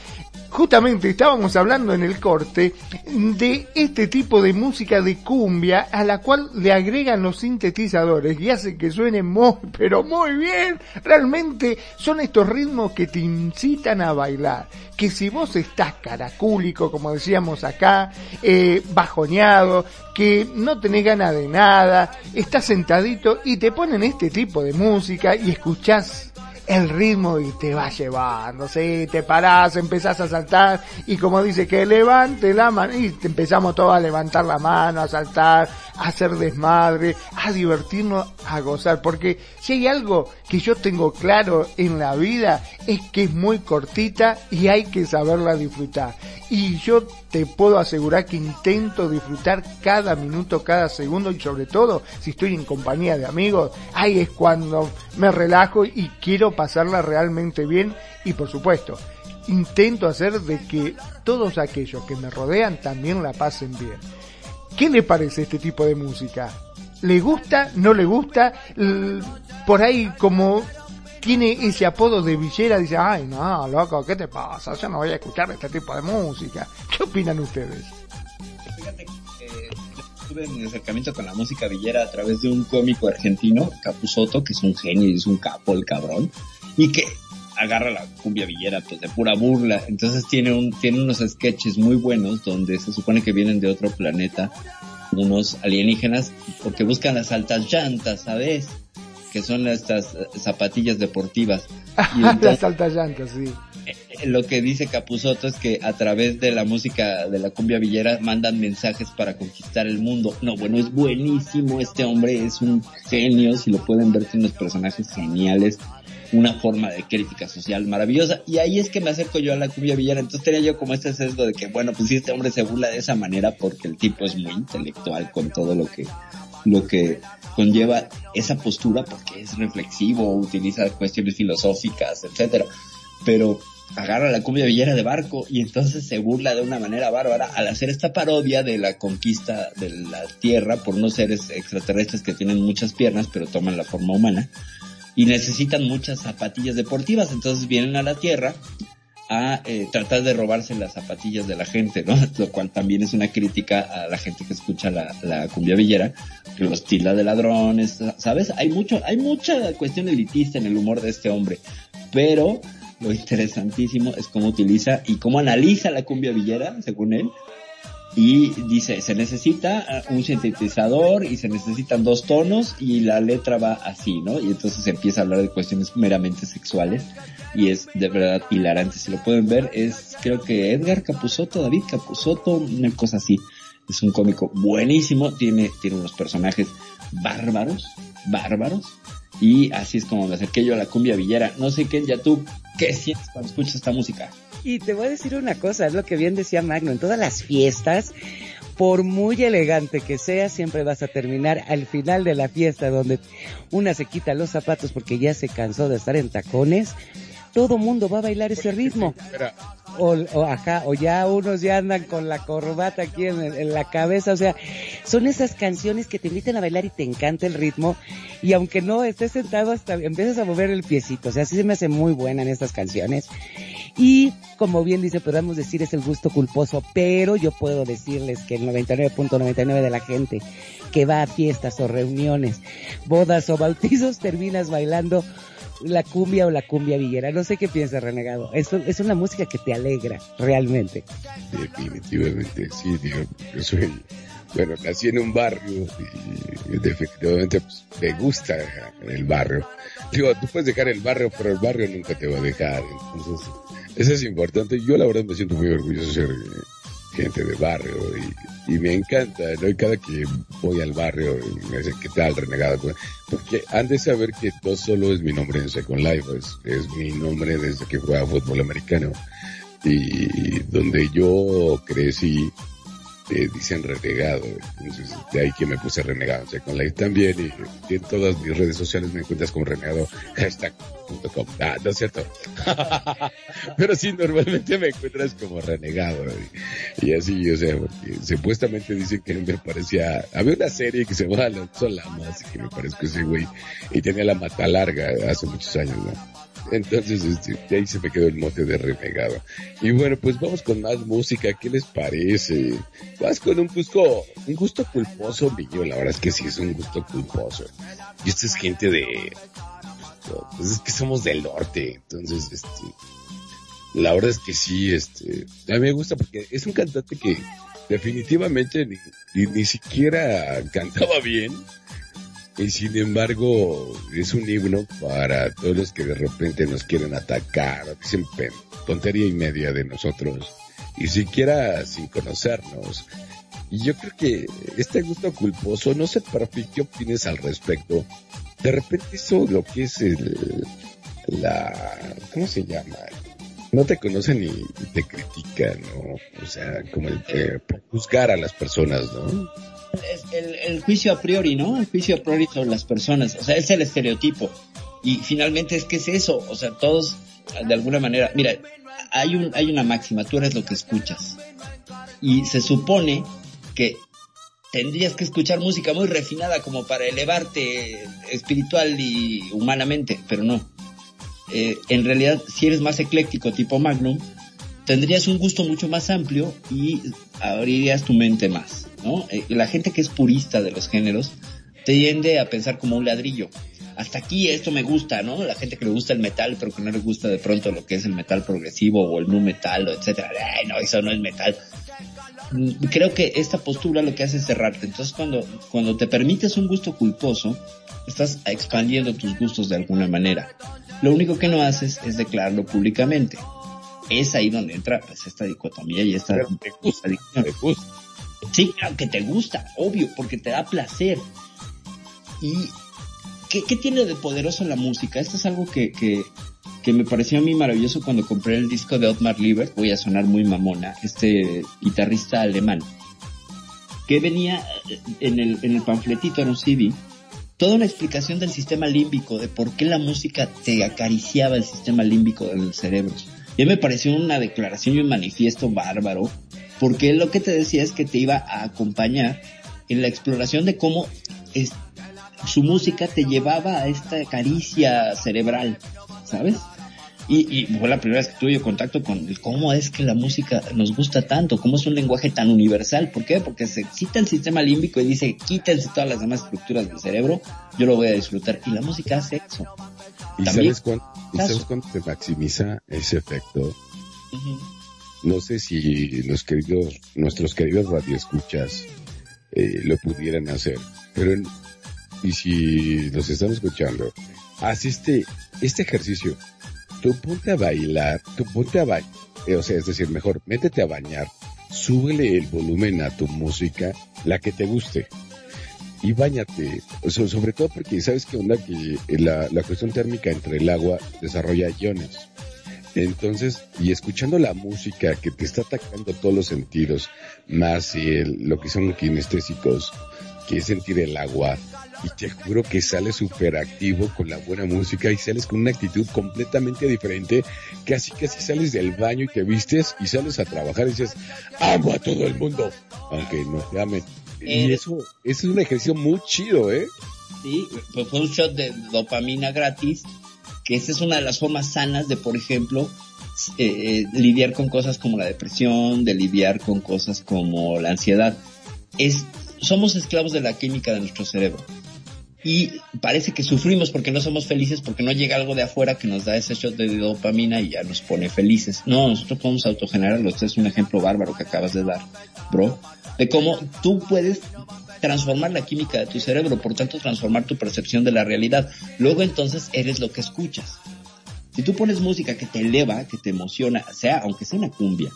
Justamente estábamos hablando en el corte de este tipo de música de cumbia a la cual le agregan los sintetizadores y hace que suene muy, pero muy bien. Realmente son estos ritmos que te incitan a bailar. Que si vos estás caracúlico, como decíamos acá, eh, bajoneado, que no tenés ganas de nada, estás sentadito y te ponen este tipo de música y escuchás el ritmo y te va llevando, ¿sí? te parás, empezás a saltar y como dice que levante la mano y empezamos todos a levantar la mano, a saltar, a hacer desmadre, a divertirnos, a gozar, porque si hay algo que yo tengo claro en la vida es que es muy cortita y hay que saberla disfrutar. Y yo te puedo asegurar que intento disfrutar cada minuto, cada segundo y sobre todo si estoy en compañía de amigos, ahí es cuando me relajo y quiero pasarla realmente bien y por supuesto intento hacer de que todos aquellos que me rodean también la pasen bien. ¿Qué le parece este tipo de música? ¿Le gusta? ¿No le gusta? Por ahí como tiene ese apodo de villera, dice, ay no, loco, ¿qué te pasa? Yo no voy a escuchar este tipo de música. ¿Qué opinan ustedes? En acercamiento con la música villera a través de un cómico argentino, Capuzoto, que es un genio y es un capo el cabrón, y que agarra la cumbia villera pues de pura burla. Entonces tiene un, tiene unos sketches muy buenos donde se supone que vienen de otro planeta unos alienígenas porque buscan las altas llantas, ¿sabes? Que son estas eh, zapatillas deportivas. Y entonces- Las altas llantas, sí. Eh, lo que dice Capuzoto es que a través de la música de la cumbia villera mandan mensajes para conquistar el mundo. No, bueno, es buenísimo este hombre, es un genio, si lo pueden ver, tiene unos personajes geniales, una forma de crítica social maravillosa. Y ahí es que me acerco yo a la cumbia villera. Entonces tenía yo como este sesgo de que, bueno, pues si este hombre se burla de esa manera porque el tipo es muy intelectual con todo lo que, lo que conlleva esa postura porque es reflexivo, utiliza cuestiones filosóficas, etcétera. Pero agarra la cumbia villera de barco y entonces se burla de una manera bárbara al hacer esta parodia de la conquista de la Tierra por unos seres extraterrestres que tienen muchas piernas pero toman la forma humana y necesitan muchas zapatillas deportivas, entonces vienen a la Tierra a eh, tratar de robarse las zapatillas de la gente, ¿no? Lo cual también es una crítica a la gente que escucha la, la cumbia villera, que los tila de ladrones, ¿sabes? Hay mucho, hay mucha cuestión elitista en el humor de este hombre, pero lo interesantísimo es cómo utiliza y cómo analiza la cumbia villera, según él, y dice, se necesita uh, un sintetizador y se necesitan dos tonos y la letra va así, ¿no? Y entonces empieza a hablar de cuestiones meramente sexuales y es de verdad hilarante. Si lo pueden ver, es creo que Edgar Capusotto, David Capusotto, una cosa así. Es un cómico buenísimo, tiene, tiene unos personajes bárbaros, bárbaros. Y así es como me acerqué yo a la cumbia villera. No sé qué, ya tú, ¿qué sientes cuando escuchas esta música? Y te voy a decir una cosa, es lo que bien decía Magno, en todas las fiestas, por muy elegante que sea, siempre vas a terminar al final de la fiesta donde una se quita los zapatos porque ya se cansó de estar en tacones, todo mundo va a bailar ese ritmo. O, o, ajá, o ya unos ya andan con la corbata aquí en, en, la cabeza, o sea, son esas canciones que te invitan a bailar y te encanta el ritmo, y aunque no estés sentado hasta empiezas a mover el piecito, o sea, sí se me hace muy buena en estas canciones. Y como bien dice, podemos decir es el gusto culposo, pero yo puedo decirles que el 99.99 .99 de la gente que va a fiestas o reuniones, bodas o bautizos terminas bailando la cumbia o la cumbia villera. No sé qué piensa Renegado. Es, es una música que te alegra, realmente. Definitivamente, sí, digo, yo soy, bueno, nací en un barrio y definitivamente pues, me gusta el barrio. Digo, tú puedes dejar el barrio, pero el barrio nunca te va a dejar. Entonces, eso es importante. Yo la verdad me siento muy orgulloso de ser gente de barrio y, y, me encanta, ¿no? Y cada que voy al barrio y me dicen, ¿qué tal, renegado? Porque han de saber que no solo es mi nombre en Second Life, es, es mi nombre desde que juega fútbol americano y donde yo crecí eh, dicen renegado. Entonces, de ahí que me puse renegado. O sea, con la también y, en todas mis redes sociales me encuentras como renegado hashtag.com. Ah, no es cierto. Pero sí, normalmente me encuentras como renegado. Y, así, o sea, porque supuestamente dicen que me parecía, había una serie que se llama Alonso Lamas, que me parezco ese güey, y tenía la mata larga hace muchos años, ¿no? Entonces, este, ahí se me quedó el mote de renegado. Y bueno, pues vamos con más música. ¿Qué les parece? Vas con un gusto, un gusto culposo mío. La verdad es que sí es un gusto culposo. Y esta es gente de, pues es que somos del norte. Entonces, este, la verdad es que sí, este, a mí me gusta porque es un cantante que definitivamente ni, ni, ni siquiera cantaba bien y sin embargo es un himno para todos los que de repente nos quieren atacar, dicen tontería y media de nosotros, y siquiera sin conocernos. Y yo creo que este gusto culposo, no sé para qué opines al respecto. De repente eso lo que es el, la, ¿cómo se llama? No te conocen y, te critican, ¿no? O sea, como el, eh, juzgar a las personas, ¿no? El, el, juicio a priori, ¿no? El juicio a priori sobre las personas. O sea, es el estereotipo. Y finalmente es que es eso. O sea, todos, de alguna manera, mira, hay un, hay una máxima, tú eres lo que escuchas. Y se supone que tendrías que escuchar música muy refinada como para elevarte espiritual y humanamente, pero no. Eh, en realidad, si eres más ecléctico tipo Magnum, tendrías un gusto mucho más amplio y abrirías tu mente más. ¿No? Eh, la gente que es purista de los géneros tiende a pensar como un ladrillo. Hasta aquí esto me gusta, ¿no? La gente que le gusta el metal, pero que no le gusta de pronto lo que es el metal progresivo o el nu metal, etcétera. Ay, no, eso no es metal. Mm, creo que esta postura lo que hace es cerrarte. Entonces, cuando, cuando te permites un gusto culposo, estás expandiendo tus gustos de alguna manera. Lo único que no haces es declararlo públicamente. Es ahí donde entra pues, esta dicotomía y esta, esta adicción. Sí, claro que te gusta, obvio, porque te da placer. ¿Y qué, tiene de poderoso la música? Esto es algo que, que, me pareció a mí maravilloso cuando compré el disco de Otmar Liebert, voy a sonar muy mamona, este guitarrista alemán, que venía en el, en el panfletito, en un toda una explicación del sistema límbico, de por qué la música te acariciaba el sistema límbico del cerebro. Y me pareció una declaración y un manifiesto bárbaro porque lo que te decía es que te iba a acompañar en la exploración de cómo es, su música te llevaba a esta caricia cerebral, ¿sabes? Y, y, fue la primera vez que tuve contacto con el cómo es que la música nos gusta tanto, cómo es un lenguaje tan universal. ¿Por qué? Porque se excita el sistema límbico y dice, quítense todas las demás estructuras del cerebro, yo lo voy a disfrutar. Y la música hace eso. ¿Y sabes cuándo, ¿sabes cuándo se maximiza ese efecto? No sé si los queridos, nuestros queridos radioescuchas eh, lo pudieran hacer, pero y si los están escuchando, haz este, este ejercicio. Tú ponte a bailar, tú ponte a bailar, eh, o sea, es decir, mejor, métete a bañar, súbele el volumen a tu música, la que te guste, y bañate, sobre todo porque sabes que onda que la, la cuestión térmica entre el agua desarrolla iones. Entonces, y escuchando la música que te está atacando todos los sentidos, más el, lo que son kinestésicos, que es sentir el agua, y te juro que sales súper activo con la buena música y sales con una actitud completamente diferente, así casi sales del baño y te vistes y sales a trabajar y dices, amo a todo el mundo, aunque no te amen. y Eh, eso, eso es un ejercicio muy chido, ¿eh? Sí, pues fue un shot de dopamina gratis, que esa es una de las formas sanas de, por ejemplo, eh, eh, lidiar con cosas como la depresión, de lidiar con cosas como la ansiedad. Es, somos esclavos de la química de nuestro cerebro. y parece que sufrimos porque no somos felices porque no llega algo de afuera que nos da ese shot de dopamina y ya nos pone felices. No, nosotros podemos autogenerarlo. Este es un ejemplo bárbaro que acabas de dar, bro, de cómo tú puedes transformar la química de tu cerebro, por tanto transformar tu percepción de la realidad. Luego entonces eres lo que escuchas. Si tú pones música que te eleva, que te emociona, sea aunque sea una cumbia,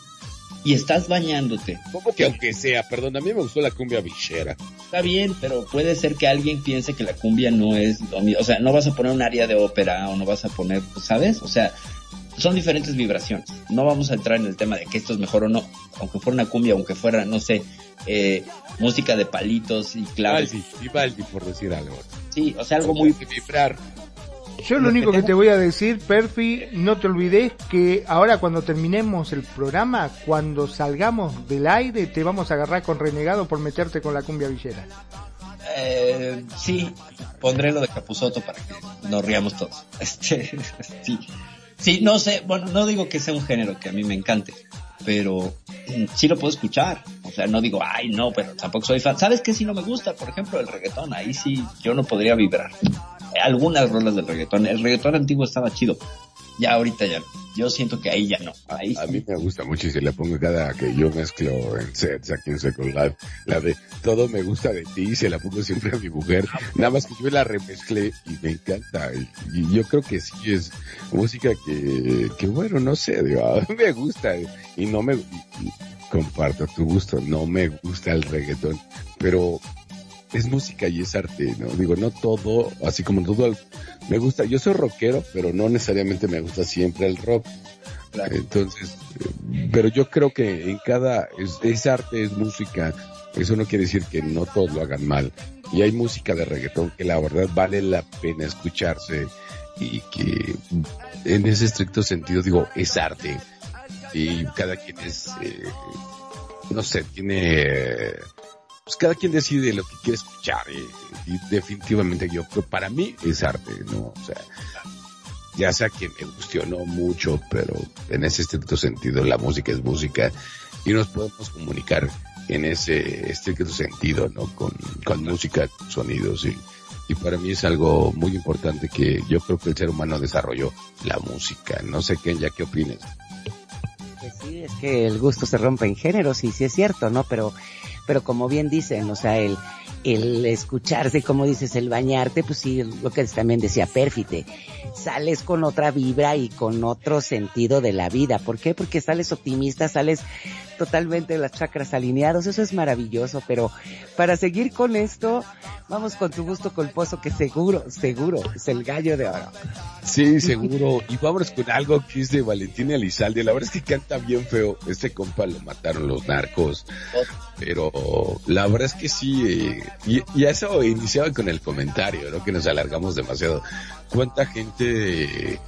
y estás bañándote. ¿Cómo que aunque sea? Perdón, a mí me gustó la cumbia bichera. Está bien, pero puede ser que alguien piense que la cumbia no es lo mío. O sea, no vas a poner un área de ópera o no vas a poner, ¿sabes? O sea, son diferentes vibraciones. No vamos a entrar en el tema de que esto es mejor o no. Aunque fuera una cumbia, aunque fuera, no sé, eh, música de palitos y claves. y Baldi, por decir algo. Sí, o sea, algo muy... Vibrar. Yo lo único que te voy a decir, Perfi, no te olvides que ahora cuando terminemos el programa, cuando salgamos del aire, te vamos a agarrar con renegado por meterte con la cumbia villera. Eh, sí, pondré lo de Capuzoto para que nos riamos todos. Este, sí. Sí, no sé, bueno, no digo que sea un género que a mí me encante, pero mm, sí lo puedo escuchar. O sea, no digo, ay, no, pero tampoco soy fan. ¿Sabes qué sí no me gusta? Por ejemplo, el reggaetón. Ahí sí yo no podría vibrar algunas rolas del reggaetón. El reggaetón antiguo estaba chido. Ya ahorita ya, yo siento que ahí ya no. Ahí a mí me gusta mucho y se la pongo cada que yo mezclo en sets aquí en Second Life. La de todo me gusta de ti, se la pongo siempre a mi mujer. Nada más que yo la remezclé y me encanta. Y, yo creo que sí es música que, que bueno, no sé, digo, a mí me gusta y no me, comparto tu gusto, no me gusta el reggaetón, pero es música y es arte, ¿no? Digo, no todo, así como todo, me gusta, yo soy rockero, pero no necesariamente me gusta siempre el rock. Entonces, pero yo creo que en cada, es, arte, es música, eso no quiere decir que no todos lo hagan mal. Y hay música de reggaetón que la verdad vale la pena escucharse y que en ese estricto sentido digo, es arte. Y cada quien es, eh, no sé, tiene pues cada quien decide lo que quiere escuchar y, definitivamente yo creo para mí es arte, ¿no? O sea, ya sea que me no mucho, pero en ese estricto sentido la música es música y nos podemos comunicar en ese estricto sentido, ¿no? Con, con música, sonidos y, y para mí es algo muy importante que yo creo que el ser humano desarrolló la música. No sé, Ken, ya qué opinas. Pues sí, es que el gusto se rompe en géneros y sí es cierto, ¿no? Pero pero como bien dicen, o sea, el, el escucharse, como dices, el bañarte, pues sí, lo que también decía Pérfite, sales con otra vibra y con otro sentido de la vida. ¿Por qué? Porque sales optimista, sales totalmente las chakras alineados, eso es maravilloso, pero para seguir con esto, vamos con tu gusto culposo que seguro, seguro, es el gallo de oro. Sí, seguro, y vámonos con algo que es de Valentina Elizalde, la verdad es que canta bien feo, este compa lo mataron los narcos, pero la verdad es que sí, eh, y, y, eso iniciaba con el comentario, ¿no? Que nos alargamos demasiado. ¿Cuánta gente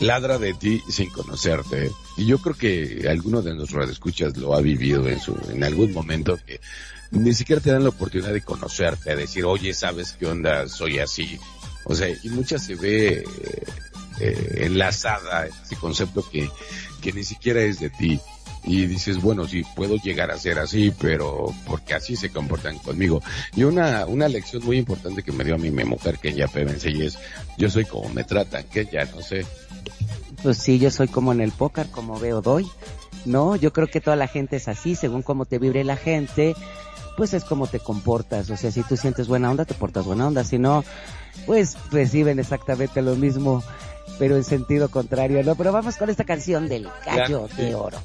ladra de ti sin conocerte? Y yo creo que alguno de nuestros escuchas lo ha vivido en su, en algún momento que ni siquiera te dan la oportunidad de conocerte, a decir, oye, ¿sabes qué onda? Soy así. O sea, y muchas se ve eh, enlazada ese concepto que, que ni siquiera es de ti y dices, bueno, sí, puedo llegar a ser así, pero porque así se comportan conmigo. Y una, una lección muy importante que me dio a mí mi mujer, que ella y es, yo soy como me tratan, que ya no sé. Pues sí, yo soy como en el póker, como veo doy. No, yo creo que toda la gente es así, según cómo te vibre la gente, pues es como te comportas. O sea, si tú sientes buena onda, te portas buena onda. Si no, pues reciben exactamente lo mismo pero en sentido contrario, ¿no? Pero vamos con esta canción del gallo de oro.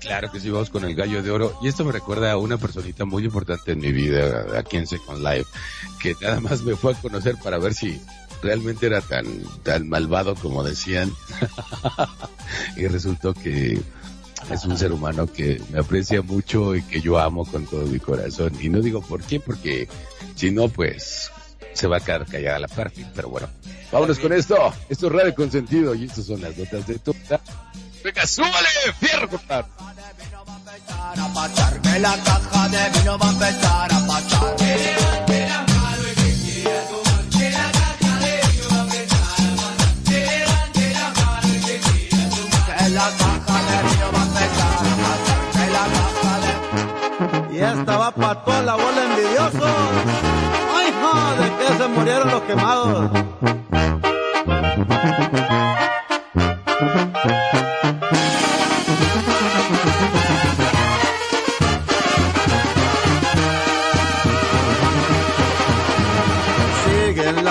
Claro que sí, vamos con el gallo de oro. Y esto me recuerda a una personita muy importante en mi vida, aquí en Second Life, que nada más me fue a conocer para ver si realmente era tan, tan malvado como decían. y resultó que es un ser humano que me aprecia mucho y que yo amo con todo mi corazón. Y no digo por qué, porque si no, pues se va a quedar callada la parte. Pero bueno, vámonos con esto. Esto es Radio Consentido y estas son las notas de tuta. Venga, súbale, fierro. Que la caja de va a a. Levante la caja de va a a la caja de va a a de... Y esta va para toda la bola envidiosos. Ay, ja, de que se murieron los quemados.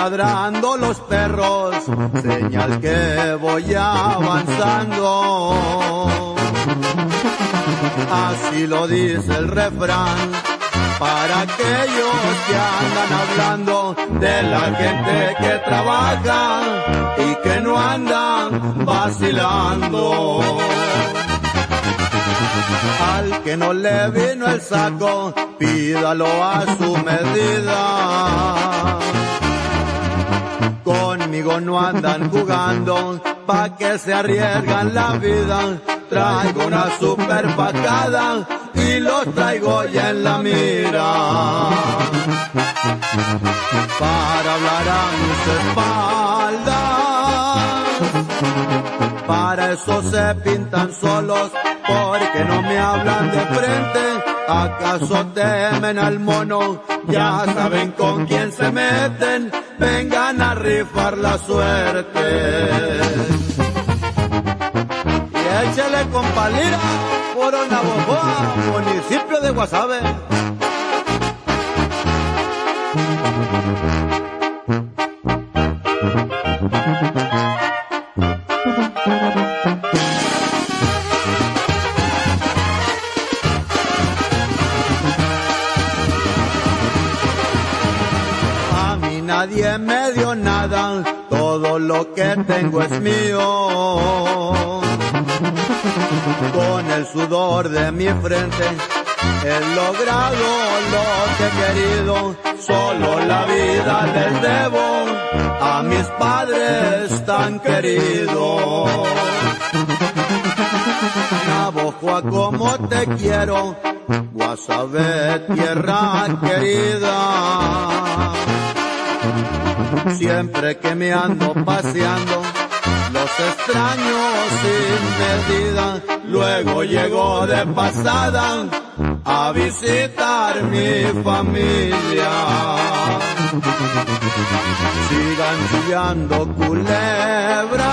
Ladrando los perros, señal que voy avanzando. Así lo dice el refrán para aquellos que andan hablando de la gente que trabaja y que no andan vacilando. Al que no le vino el saco, pídalo a su medida. Conmigo no andan jugando, pa' que se arriesgan la vida. Traigo una super pacada y los traigo ya en la mira. Para hablar a mis espaldas. Para eso se pintan solos, porque no me hablan de frente. ¿Acaso temen al mono? Ya saben con quién se meten. Vengan a rifar la suerte. Y échale con palira por Navojoa, municipio de Guasave. Nadie me dio nada, todo lo que tengo es mío. Con el sudor de mi frente he logrado lo que he querido, solo la vida les debo a mis padres tan queridos. Navojoa como te quiero, Guasave tierra querida. Siempre que me ando paseando, los extraño sin medida. Luego llego de pasada a visitar mi familia. Sigan chillando culebras.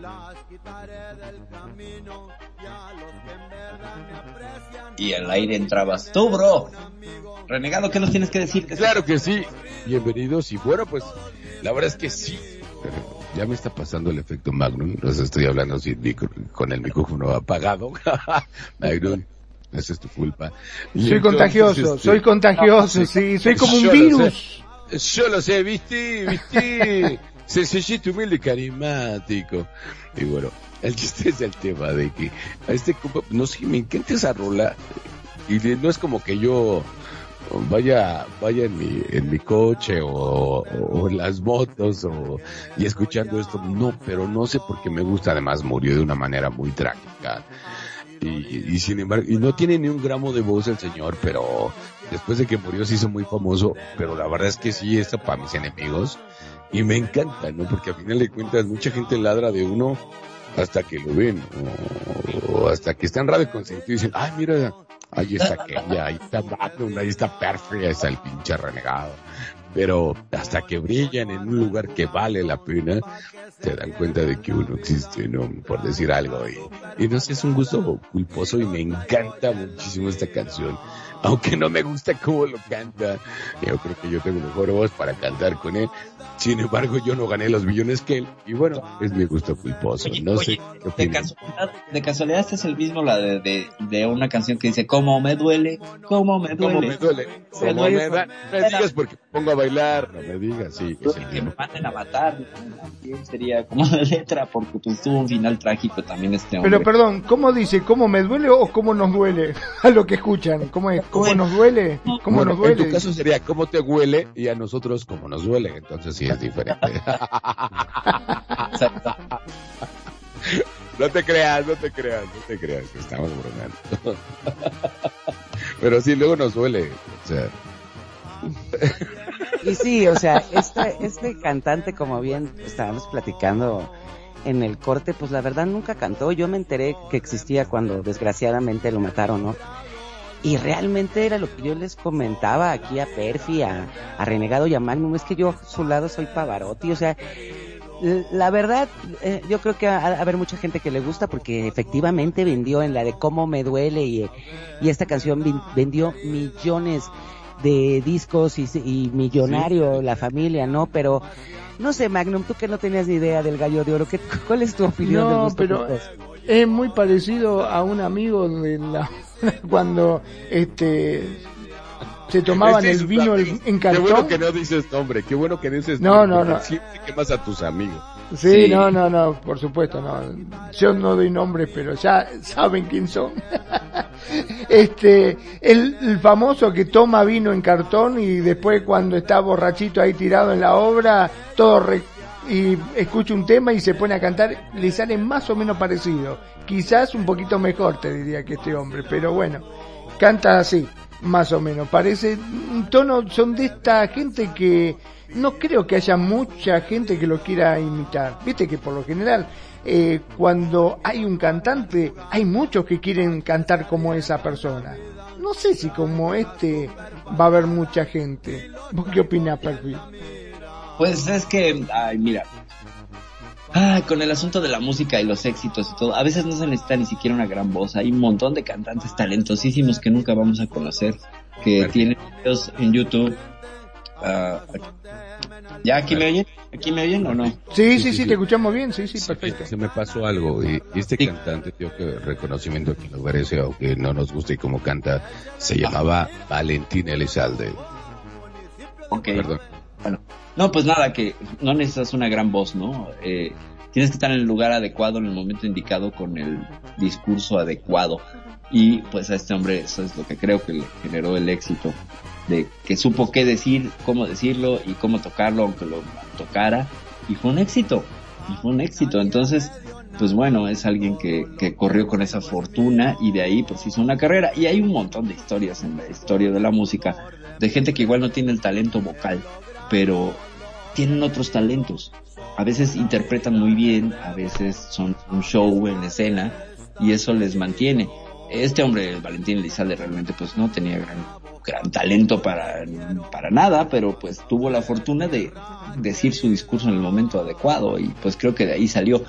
Las quitaré del camino y a los que aprecian. Y al aire entrabas tú, bro. Renegado, ¿qué nos tienes que decir? Claro que sí. Bienvenidos y bueno, pues la verdad es que sí. Ya me está pasando el efecto Magnum. Los estoy hablando sin micro- con el micrófono apagado. Magnum, esa es tu culpa. Y Soy entonces, contagioso, este, soy contagioso, sí, soy como un yo lo virus. sé, yo lo sé, viste, viste. Sencillito, humilde y carismático. Y bueno, el chiste es el tema de que a este compa, no sé, me encanta esa rola. Y no es como que yo vaya vaya en mi en mi coche o, o en las motos o y escuchando esto no pero no sé por qué me gusta. Además murió de una manera muy trágica. Y, y sin embargo y no tiene ni un gramo de voz el señor pero después de que murió se hizo muy famoso pero la verdad es que sí está para mis enemigos. Y me encanta no porque a final de cuentas mucha gente ladra de uno hasta que lo ven o, o hasta que está en radio consentido y dicen ay mira ahí está aquella ahí está Magnum ahí está Perfect ahí está el pinche renegado pero hasta que brillan en un lugar que vale la pena, te dan cuenta de que uno existe, ¿no? Por decir algo. Y, y no sé, es un gusto culposo y me encanta muchísimo esta canción. Aunque no me gusta cómo lo canta, yo creo que yo tengo mejor voz para cantar con él. Sin embargo, yo no gané los billones que él. Y bueno, es mi gusto culposo. Oye, no oye, sé qué de casualidad, de casualidad este es el mismo la de, de, de una canción que dice cómo me duele, cómo me duele. ¿Cómo me duele? ¿Cómo duele me da? No me digas porque pongo a bailar. No me digas, sí. es el que me manden a matar. También sería como la letra porque pues tuvo un final trágico también este hombre. Pero perdón, ¿cómo dice? ¿Cómo me duele o cómo nos duele? A lo que escuchan. ¿Cómo es? ¿Cómo nos duele? ¿Cómo Bueno, nos duele? En tu caso sería cómo te huele y a nosotros cómo nos duele. Entonces sí es diferente. No te creas, no te creas, no te creas, que estamos bromeando. Pero sí, luego nos duele. O sea, Y sí, o sea, este, este cantante, como bien estábamos platicando en el corte, pues la verdad nunca cantó. Yo me enteré que existía cuando desgraciadamente lo mataron, ¿no? Y realmente era lo que yo les comentaba aquí a Perfi, a, a Renegado y a Magnum, es que yo a su lado soy Pavarotti, o sea, la verdad, eh, yo creo que va a haber mucha gente que le gusta porque efectivamente vendió en la de Cómo me duele y, y esta canción vendió millones de discos y, y millonario la familia, ¿no? Pero no sé, Magnum, tú que no tenías ni idea del gallo de oro, ¿qué, ¿cuál es tu opinión? No, pero es muy parecido a un amigo de la cuando este se tomaban el vino en cartón. Qué bueno que no dices nombre, qué bueno que dices no, nombre. No, no, Siempre quemas a tus amigos. Sí, no, no, no, por supuesto, no. Yo no doy nombres, pero ya saben quién son. este, el, famoso que toma vino en cartón y después cuando está borrachito ahí tirado en la obra, todo y escucha un tema y se pone a cantar, le sale más o menos parecido. Quizás un poquito mejor, te diría que este hombre, pero bueno, canta así más o menos. Parece un tono, son de esta gente que no creo que haya mucha gente que lo quiera imitar. Viste que por lo general, eh, cuando hay un cantante, hay muchos que quieren cantar como esa persona. No sé si como este va a haber mucha gente. ¿Vos qué opinas, Perfil? Pues es que, ay, mira, Ah, con el asunto de la música y los éxitos y todo, a veces no se necesita ni siquiera una gran voz. Hay un montón de cantantes talentosísimos que nunca vamos a conocer, que tienen videos en YouTube. Uh, ¿Ya aquí me oyen? ¿Aquí me oyen o no? Sí, sí, sí, te escuchamos bien, sí, sí, perfecto. Se me pasó algo, y este cantante, tío, que reconocimiento que nos merece, aunque no nos guste cómo canta, se llamaba Valentín Elizalde. Ok. Perdón. Bueno, no, pues nada, que no necesitas una gran voz, ¿no? Eh, tienes que estar en el lugar adecuado, en el momento indicado, con el discurso adecuado. Y pues a este hombre eso es lo que creo que le generó el éxito, de que supo qué decir, cómo decirlo y cómo tocarlo, aunque lo tocara. Y fue un éxito, y fue un éxito. Entonces, pues bueno, es alguien que, que corrió con esa fortuna y de ahí pues hizo una carrera. Y hay un montón de historias en la historia de la música, de gente que igual no tiene el talento vocal, pero tienen otros talentos. A veces interpretan muy bien, a veces son un show en escena y eso les mantiene. Este hombre, Valentín Elizalde, realmente pues no tenía gran, gran talento para, para nada, pero pues tuvo la fortuna de decir su discurso en el momento adecuado y pues creo que de ahí salió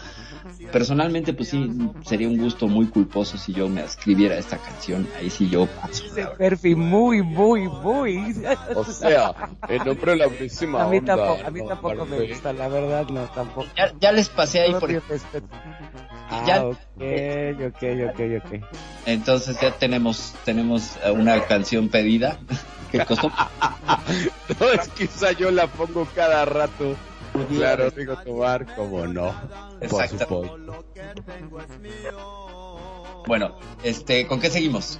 personalmente, pues sí, sería un gusto muy culposo si yo me escribiera esta canción. Ahí sí yo paso. Perfi, muy, muy, muy. O sea, en nombre de la próxima A mí tampoco, a mí tampoco me gusta, la verdad, no, tampoco. Ya, ya les pasé ahí por... Ah, ya... ok, ok, ok, ok. Entonces ya tenemos, tenemos una canción pedida. ¿Qué costó? no, es que esa yo la pongo cada rato. Claro, digo tomar, como no. Exacto. Bueno, este, ¿con qué seguimos?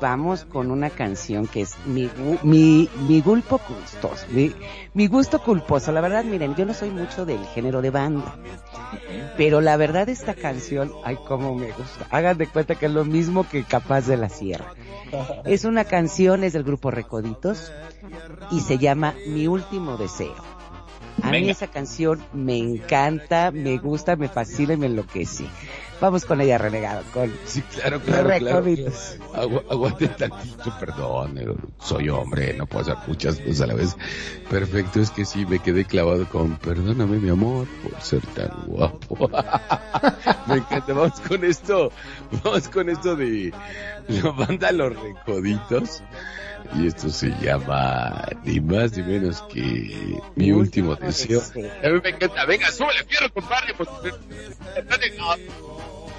Vamos con una canción que es mi, mi, mi gulpo gustoso, mi, mi gusto culposo. La verdad, miren, yo no soy mucho del género de banda. Pero la verdad esta canción, ay, cómo me gusta. Hagan de cuenta que es lo mismo que Capaz de la Sierra. Es una canción, es del grupo Recoditos y se llama Mi Último Deseo. A mí esa canción me encanta, me gusta, me fascina y me enloquece. Vamos con ella, renegado, con Sí, claro, claro, claro. aguante tantito, perdón, eh, soy hombre, no puedo hacer muchas cosas a la vez. Perfecto, es que sí, me quedé clavado con perdóname mi amor por ser tan guapo. me encanta, vamos con esto, vamos con esto de la banda Los Recoditos. Y esto se llama ni más ni menos que Mi último deseo. A mí me encanta. Venga, súbele, fierro, compadre. Pues,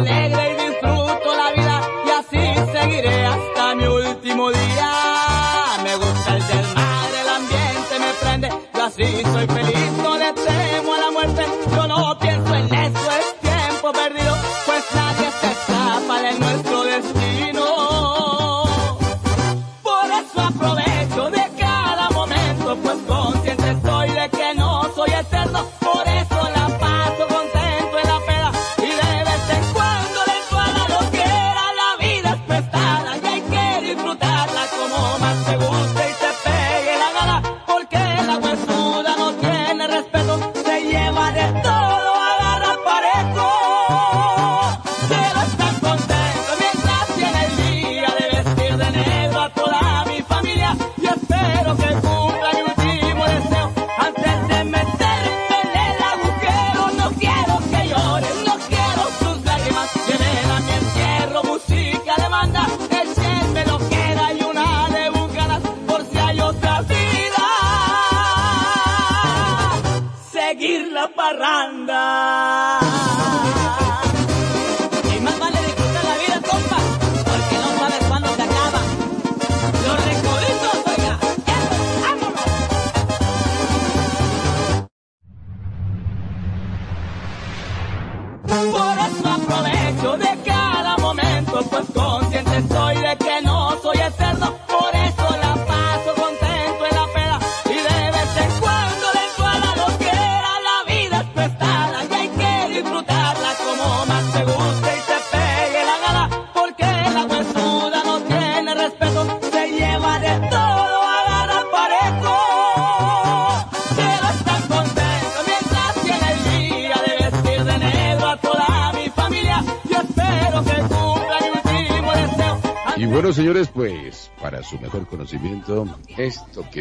alegre y disfruto la vida y así seguiré hasta mi último día. Me gusta el mar, el ambiente me prende, yo así soy feliz,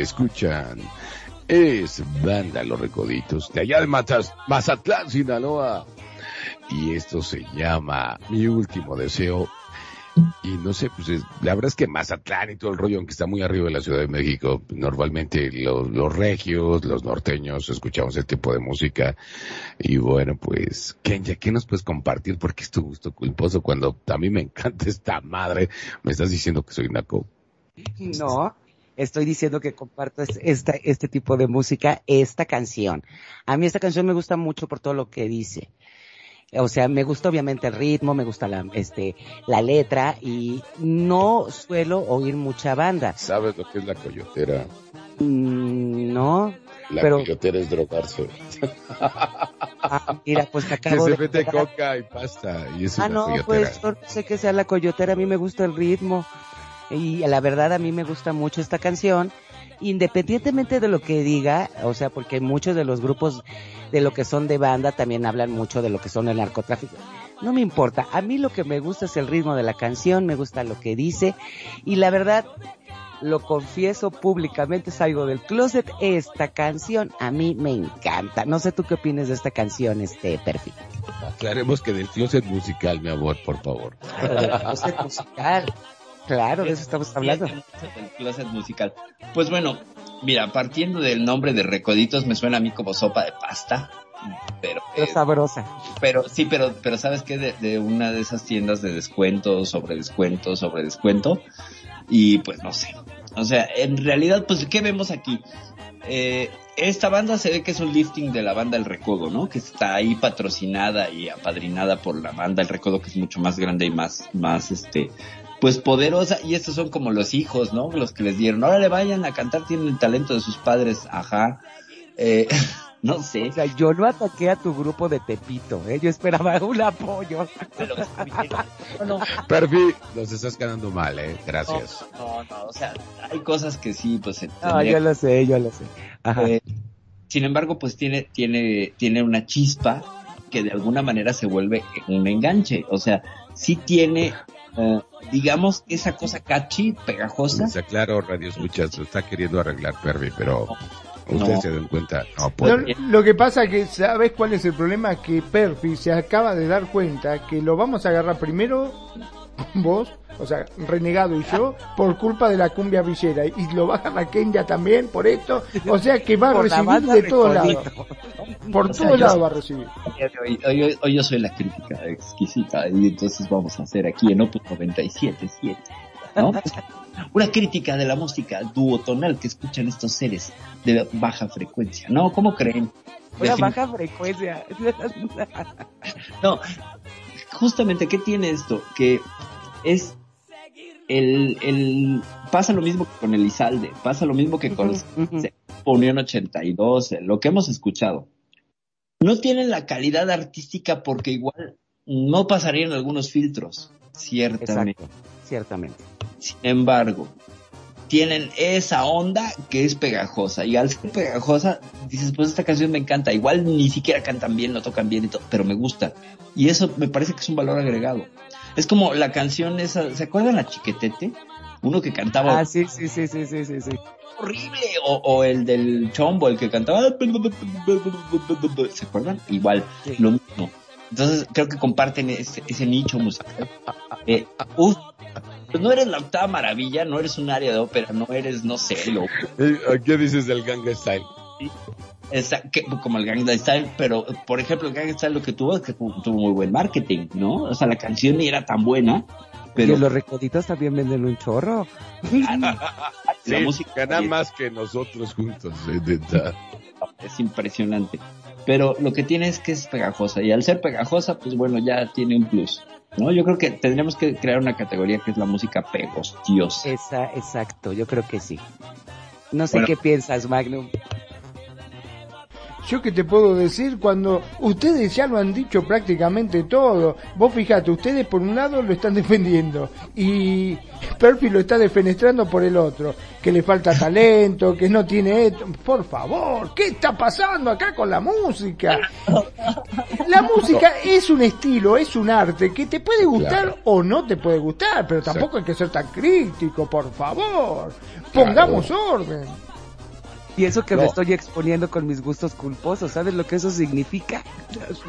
escuchan es Banda Los Recoditos, de allá de Matas- Mazatlán, Sinaloa. Y esto se llama Mi Último Deseo. Y no sé, pues es- la verdad es que Mazatlán y todo el rollo, aunque está muy arriba de la Ciudad de México, normalmente los, los regios, los norteños, escuchamos este tipo de música. Y bueno, pues, Kenya, ¿qué nos puedes compartir? Porque es tu gusto culposo cuando a mí me encanta esta madre. Me estás diciendo que soy naco. No, estoy diciendo que comparto es- esta, este tipo de música, esta canción. A mí esta canción me gusta mucho por todo lo que dice. O sea, me gusta obviamente el ritmo, me gusta la, este, la letra y no suelo oír mucha banda. ¿Sabes lo que es la coyotera? Mm, no, La pero, coyotera es drogarse. ah, mira, pues te que acabo se de... mete coca y pasta. Y eso Ah, es no, coyotera. pues yo no sé que sea la coyotera, a mí me gusta el ritmo. Y la verdad a mí me gusta mucho esta canción, independientemente de lo que diga, o sea, porque muchos de los grupos de lo que son de banda también hablan mucho de lo que son el narcotráfico. No me importa, a mí lo que me gusta es el ritmo de la canción, me gusta lo que dice y la verdad lo confieso públicamente, salgo del closet, esta canción a mí me encanta. No sé tú qué opinas de esta canción, este perfil. Aclaremos que del closet musical, mi amor, por favor. Del closet musical. Claro, de eso estamos hablando. Closet musical. Pues bueno, mira, partiendo del nombre de Recoditos me suena a mí como sopa de pasta, pero Pero eh, sabrosa. pero sí, pero pero sabes qué de, de una de esas tiendas de descuento, sobre descuento, sobre descuento y pues no sé. O sea, en realidad pues ¿qué vemos aquí? Eh, esta banda se ve que es un lifting de la banda El Recodo, ¿no? Que está ahí patrocinada y apadrinada por la banda El Recodo, que es mucho más grande y más, más, este, pues poderosa. Y estos son como los hijos, ¿no? Los que les dieron. Ahora le vayan a cantar, tienen el talento de sus padres, ajá. Eh, no sé. O sea, yo no ataqué a tu grupo de Tepito, ¿eh? Yo esperaba un apoyo. No, Perfi, nos estás quedando mal, ¿eh? Gracias. no, no, o sea, hay cosas que sí, pues se No, tendría yo lo sé, yo lo sé. Ajá. Eh, sin embargo, pues tiene, tiene, tiene una chispa que de alguna manera se vuelve un enganche. O sea, sí tiene, eh, digamos, esa cosa catchy, pegajosa. Les aclaro, Radio Escuchas, lo está queriendo arreglar Perfi, pero ustedes No. se dan cuenta, no puede. lo que pasa que, ¿sabes cuál es el problema? Que Perfi se acaba de dar cuenta que lo vamos a agarrar primero vos, o sea, Renegado y yo, por culpa de la cumbia villera. Y lo va a Kenya también por esto. O sea que va a recibir de todos lados. Por O sea, todos lados va a recibir. Hoy, hoy- hoy- hoy yo soy la crítica exquisita y entonces vamos a hacer aquí en Opus 97.7, ¿no? Una crítica de la música duotonal que escuchan estos seres de baja frecuencia. No, ¿cómo creen? Una Defin- baja frecuencia. No, justamente, ¿qué tiene esto? Que es el, el, pasa lo mismo que con Elizalde, pasa lo mismo que con Unión 82, eh, lo que hemos escuchado. No tienen la calidad artística porque igual no pasarían algunos filtros, ciertamente. Exacto, ciertamente. Sin embargo, tienen esa onda que es pegajosa. Y al ser pegajosa, dices, pues esta canción me encanta. Igual ni siquiera cantan bien, no tocan bien y todo, pero me gusta. Y eso me parece que es un valor agregado. Es como la canción esa, ¿se acuerdan la chiquetete? Uno que cantaba Ah, sí, sí, sí, sí, sí, sí, sí. horrible. O, o el del chombo, el que cantaba. ¿Se acuerdan? Igual, Sí. lo mismo. Entonces creo que comparten ese, ese nicho musical. Eh, uf, pues no eres la octava maravilla, no eres un área de ópera, no eres, no sé, lo, Eh, ¿Qué dices del Ganga Style? Esa- que- como el Gangnam Style, pero por ejemplo el Gangnam Style lo que tuvo es que tuvo muy buen marketing, ¿no? O sea, la canción ni era tan buena, pero Y los recoditos también venden un chorro. la Sí, música gana más que nosotros juntos. eh, de verdad. es impresionante. Pero lo que tiene es que es pegajosa y al ser pegajosa, pues bueno, ya tiene un plus. ¿No? Yo creo que tendríamos que crear una categoría que es la música pegostiosa. Esa, exacto, yo creo que sí. No sé Bueno. qué piensas, Magnum. Yo que te puedo decir cuando ustedes ya lo han dicho prácticamente todo. Vos fijate, ustedes por un lado lo están defendiendo y Perfi lo está defenestrando por el otro. Que le falta talento, que no tiene esto. Por favor, ¿qué está pasando acá con la música? La música es un estilo, es un arte que te puede gustar Claro. o no te puede gustar, pero tampoco hay que ser tan crítico, por favor. Pongamos orden. Y eso que me No. estoy exponiendo con mis gustos culposos, ¿sabes lo que eso significa?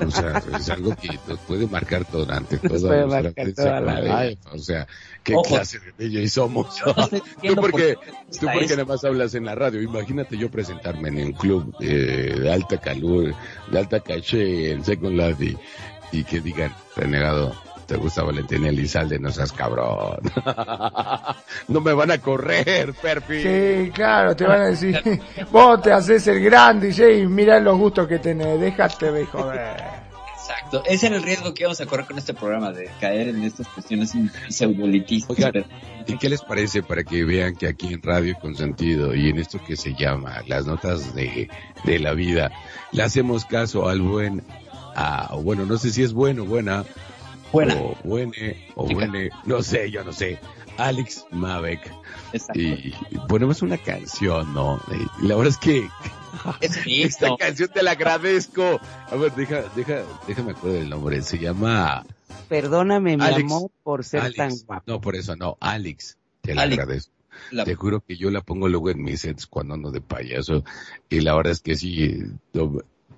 O sea, es algo que nos puede marcar durante Nos toda puede nuestra marcar toda la vida. O sea, ¿qué Ojo. clase de niños somos? Yo no Tú por porque, qué tú porque nada más hablas en la radio. Imagínate yo presentarme en un club eh, de alta calor, de alta caché en Second Life y, y que digan, renegado, te gusta Valentín Elizalde, no seas cabrón. no me van a correr, Perfi. Sí, claro, te van a decir, vos te haces el gran DJ y mirá los gustos que tenés, déjate de joder. Exacto. Ese era el riesgo que íbamos a correr con este programa, de caer en estas cuestiones. Oigan, Pero- ¿y qué les parece para que vean que aquí en Radio Consentido y en esto que se llama las notas de, de la vida, le hacemos caso al buen, a, o bueno, no sé si es bueno, buena, Buena. o buene, o Chica. buene, no sé, yo no sé, Alex Mavek, Exacto. y ponemos una canción, ¿no? Y la verdad es que Es esta canción te la agradezco. A ver, deja, deja, déjame acuerdo del nombre, se llama... Perdóname, mi amor, por ser Alex. tan guapo. No, por eso no, Alex. Te la Alex. agradezco. La- Te juro que yo la pongo luego en mis sets cuando ando de payaso. Y la verdad es que sí,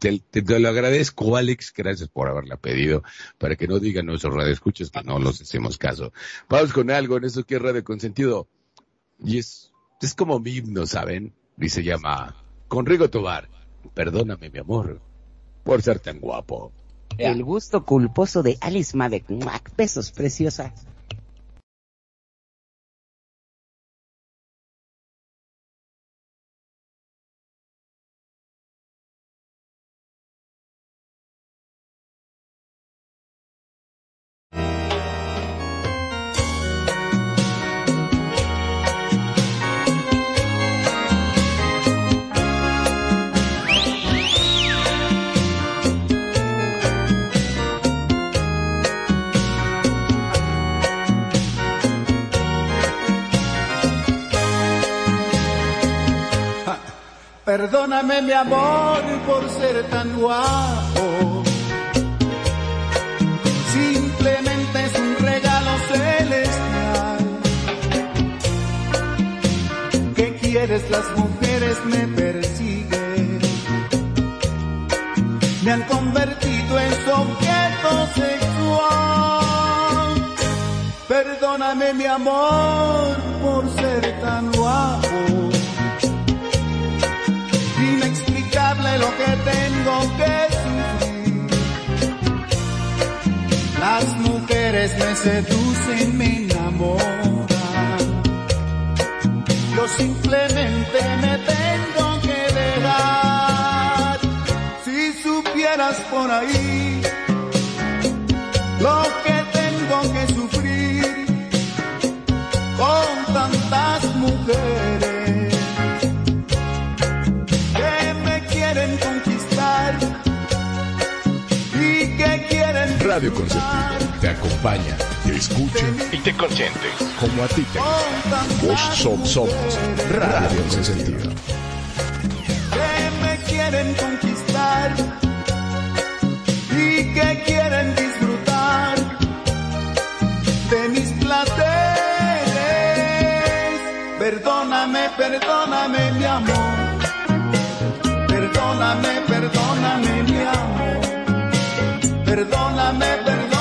te, lo agradezco, Alex. Gracias por haberla pedido. Para que no digan nuestros radioescuchas que no los hacemos caso. Vamos con algo en eso que es Radio Consentido. Y es, es como mi himno, ¿saben? Y se llama Conrigo Tobar. Perdóname, mi amor, por ser tan guapo. El gusto culposo de Alice Madek. ¡Muac! Besos, preciosa. Mi amor por ser tan guapo. Simplemente es un regalo celestial. ¿Qué quieres? Las mujeres me persiguen. Me han convertido en su objeto sexual. Perdóname mi amor por ser tan guapo lo que tengo que sufrir. Las mujeres me seducen, me enamoran. Yo simplemente me tengo que dejar. Si supieras por ahí Radio Consentido te acompaña, te escucha y te consiente. Como a ti te gusta. Vos som- somos mujeres Radio Consentido. que me quieren conquistar y que quieren disfrutar de mis placeres. Perdóname, perdóname mi amor. Perdóname, perdóname mi amor. Perdóname, perdóname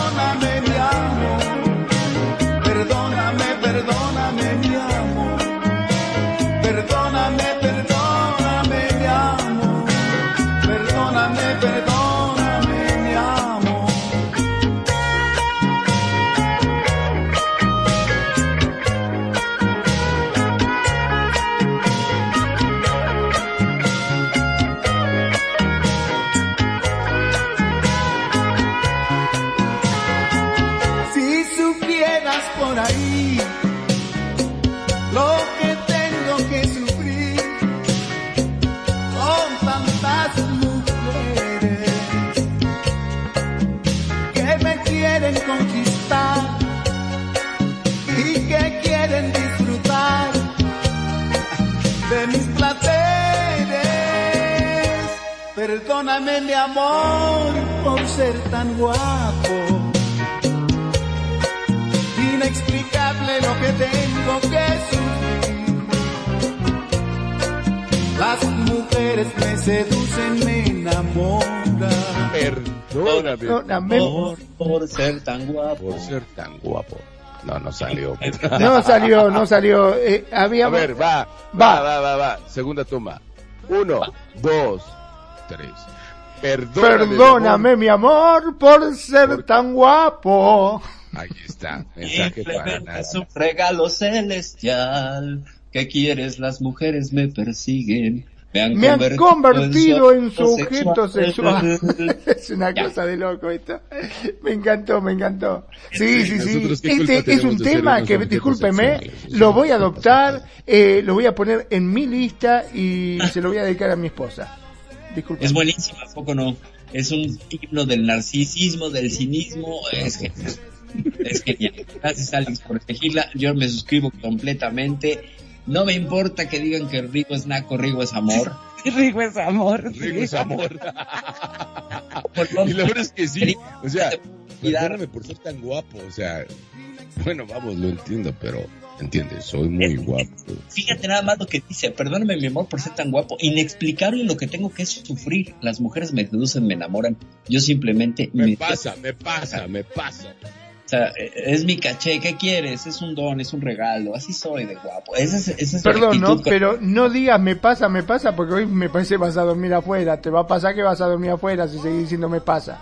Perdóname mi amor por ser tan guapo. Inexplicable lo que tengo que sufrir. Las mujeres me seducen, me enamoran. Perdóname. Perdóname. Por, por ser tan guapo. Por ser tan guapo. No, no salió. No salió, no salió. Eh, había... A ver, va, va, va, va, va. Segunda toma. Uno, dos, tres. Perdóname. Perdóname, mi amor, por ser tan guapo. Ahí está. Mensaje para nada. Implementas un regalo celestial. ¿Qué quieres? Las mujeres me persiguen. Me han Me han convertido, en su objeto sexual. sexual. es una cosa de loco esto. Me encantó, me encantó. Sí, sí, sí. Nosotros, ¿qué culpa Este es un tema que, discúlpeme, sexuales? lo voy a adoptar, eh, lo voy a poner en mi lista y se lo voy a dedicar a mi esposa. Es buenísimo, ¿a poco no? Es un himno del narcisismo, del cinismo. Es genial. Es genial. Gracias, Alex, por elegirla. Yo me suscribo completamente. No me importa que digan que Rigo es naco, Rigo es amor. Rigo es amor. Rigo es amor. Por lo Y la verdad es que sí. O sea, perdóname por ser tan guapo. O sea, bueno, vamos, lo entiendo, pero entiendes, soy muy guapo. Fíjate nada más lo que dice, perdóname mi amor por ser tan guapo, inexplicable lo que tengo que sufrir. Las mujeres me seducen, me enamoran. Yo simplemente Me pasa, me pasa, me pasa. O sea, eh, es mi caché, ¿qué quieres? Es un don, es un regalo, así soy de guapo. Esa es, esa es Perdón, ¿no? con- Pero no digas me pasa, me pasa, porque hoy me parece vas a dormir afuera. Te va a pasar que vas a dormir afuera si seguís diciendo me pasa.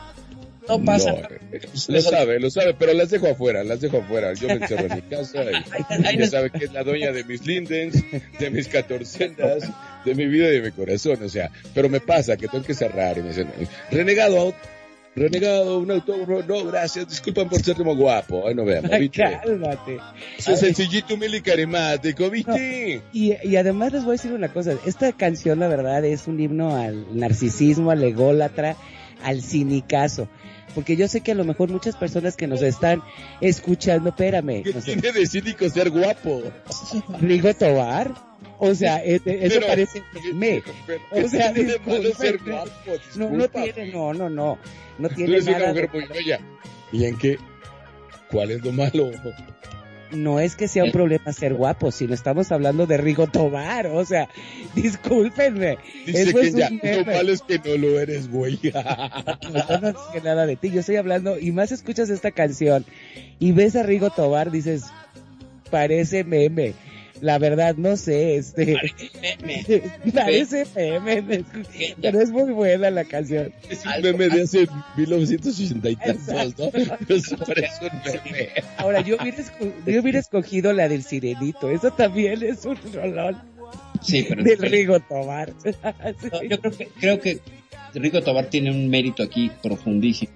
No pasa. No, eh, lo sabe, lo sabe, pero las dejo afuera, las dejo afuera. Yo me encerro en mi casa y ella sabe que es la dueña de mis lindens, de mis catorcendas, de mi vida y de mi corazón. O sea, pero me pasa que tengo que cerrar y me dicen, renegado, renegado, un autógrafo, no, gracias, disculpan por ser como guapo. Ay, no veamos, ¿viste? Cálmate. Eso es sencillito, humilde y carismático, ¿viste? Y, y además les voy a decir una cosa, esta canción la verdad es un himno al narcisismo, al ególatra, al cinicazo. Porque yo sé que a lo mejor muchas personas que nos están escuchando, espérame, ¿Qué no sé, tiene de cínico ser guapo? Rigo Tobar, o sea, eh, eso Pero- parece me. O ¿qué sea, tiene de malo ser guapo? No, no tiene, no, no, no, no Tú tiene eres una nada. mujer de- muy bella. ¿Y en qué? ¿Cuál es lo malo? No es que sea un problema ser guapo, sino estamos hablando de Rigo Tobar, o sea, discúlpenme. Dice Eso que es ya, lo malo es que no lo eres, güey. No, no dije nada de ti, yo estoy hablando, y más escuchas esta canción y ves a Rigo Tobar, dices, parece meme. La verdad, no sé, este, Meme. parece meme, pero es muy buena la canción. Es un meme de hace 1980 y tantos, ¿no? Pero sí parece un meme. Ahora, yo hubiera, esco- yo hubiera escogido la del Sirenito, eso también es un rolón Sí, pero del Rigo Tobar. No, yo creo que, creo que Rico Tobar tiene un mérito aquí profundísimo.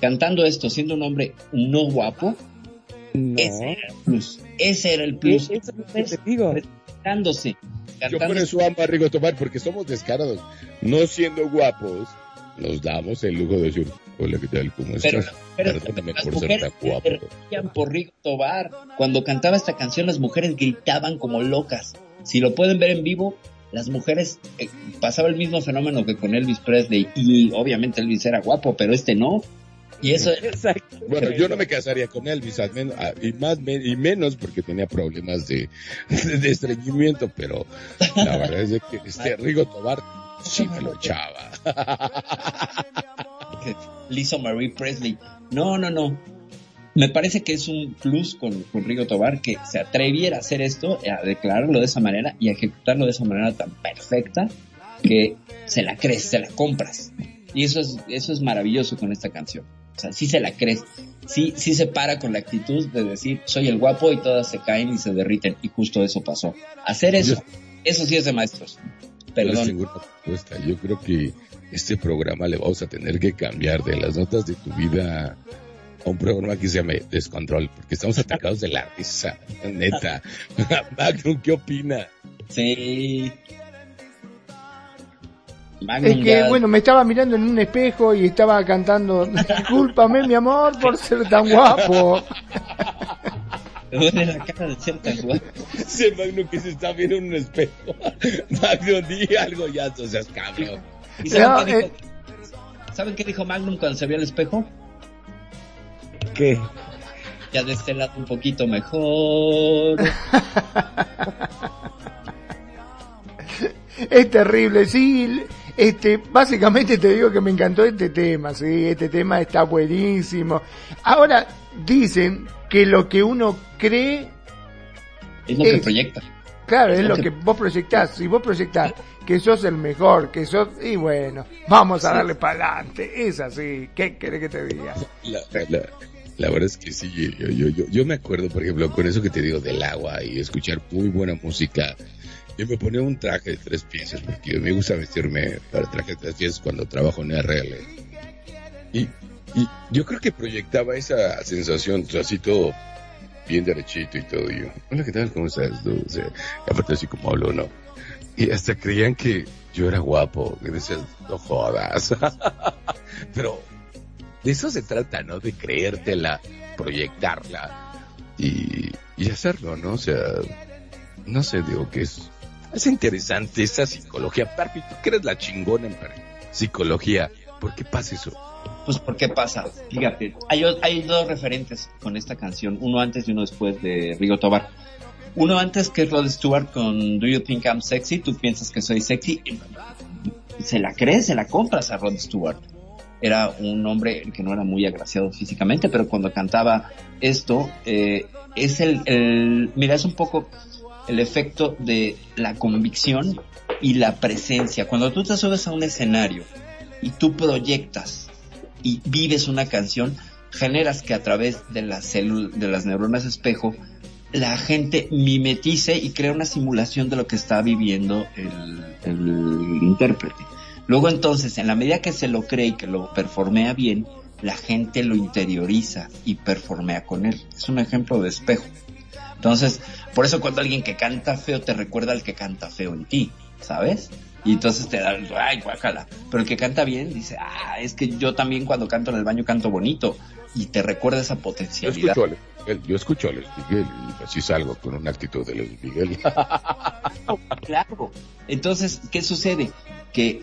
Cantando esto, siendo un hombre no guapo, No, ese era el plus. Ese era el plus. eso es lo que te digo. Cantándose. Yo por eso amo a Rigo Tomar, porque somos descarados. No siendo guapos, nos damos el lujo de decir, hola, ¿qué tal? ¿Cómo Pero, estás? pero Perdóname las por ser mujeres tan guapo. se por Rigo Tobar. Cuando cantaba esta canción, las mujeres gritaban como locas. Si lo pueden ver en vivo, las mujeres eh, pasaba el mismo fenómeno que con Elvis Presley y obviamente Elvis era guapo, pero este no. Y eso Exacto. Bueno, yo no me casaría con Elvis, al menos, y más me- y menos porque tenía problemas de, de estreñimiento, pero la verdad es de que este Rigo Tobar sí me lo echaba. Lisa Marie Presley. No, no, no. Me parece que es un plus con, con Rigo Tobar que se atreviera a hacer esto, a declararlo de esa manera y a ejecutarlo de esa manera tan perfecta que se la crees, se la compras. Y eso es, eso es maravilloso con esta canción. O sea, sí se la crees. Sí, sí se para con la actitud de decir, soy el guapo y todas se caen y se derriten. Y justo eso pasó. Hacer eso, eso sí es de maestros. Perdón. propuesta. Yo creo que este programa le vamos a tener que cambiar de las notas de tu vida a un programa que se llama Descontrol, porque estamos atacados de la risa, neta. Magnum, ¿qué opina? Sí. Es que, bueno, me estaba mirando en un espejo y estaba cantando, discúlpame mi amor por ser tan guapo. Me duele la cara de ser tan guapo. Ese Magnum que se está viendo en un espejo. Magnum, di algo ya, o seas cabrón. ¿Y saben, No, qué dijo, eh. ¿Saben qué dijo Magnum cuando se vio al espejo? ¿Qué? Ya de este lado un poquito mejor. Es terrible, sí. Este, básicamente te digo que me encantó este tema, sí, este tema está buenísimo. Ahora dicen que lo que uno cree, Es lo que proyecta. claro, es lo que vos proyectás. Si vos proyectás que sos el mejor, que sos, y bueno, vamos a darle para adelante. Es así. ¿Qué querés que te diga? La, la, la verdad es que sí, yo, yo, yo, yo me acuerdo, por ejemplo, con eso que te digo del agua y escuchar muy buena música. Yo me ponía un traje de tres piezas porque me gusta vestirme para traje de tres piezas cuando trabajo en RL. Y, y yo creo que proyectaba esa sensación, así todo bien derechito y todo. Y yo, hola, ¿qué tal? ¿Cómo estás? tú?" Aparte así como hablo, ¿no? Y hasta creían que yo era guapo. Que decían, no jodas. Pero de eso se trata, ¿no? De creértela, proyectarla y, y hacerlo, ¿no? O sea, no sé, digo que es, es interesante esa psicología. Perfi, tú que eres la chingona en psicología, ¿por qué pasa eso? Pues, ¿por qué pasa? Fíjate, hay, hay dos referentes con esta canción, uno antes y uno después de Rigo Tobar. Uno antes que es Rod Stewart con Do You Think I'm Sexy, tú piensas que soy sexy, se la crees, se la compras a Rod Stewart. Era un hombre que no era muy agraciado físicamente, pero cuando cantaba esto, eh, es el, el, mira, es un poco el efecto de la convicción y la presencia. Cuando tú te subes a un escenario y tú proyectas y vives una canción, generas que a través de las de las neuronas espejo, la gente mimetice y crea una simulación de lo que está viviendo el, el intérprete. Luego entonces, en la medida que se lo cree y que lo performea bien, la gente lo interioriza y performea con él. Es un ejemplo de espejo. Entonces, por eso cuando alguien que canta feo te recuerda al que canta feo en ti, ¿sabes? Y entonces te da, ay, guácala. Pero el que canta bien dice, ah, es que yo también cuando canto en el baño canto bonito. Y te recuerda esa Yo potencialidad. escucho a Luis Miguel, yo escucho a Luis Miguel y así salgo con una actitud de Luis Miguel. Claro. Entonces, ¿qué sucede? Que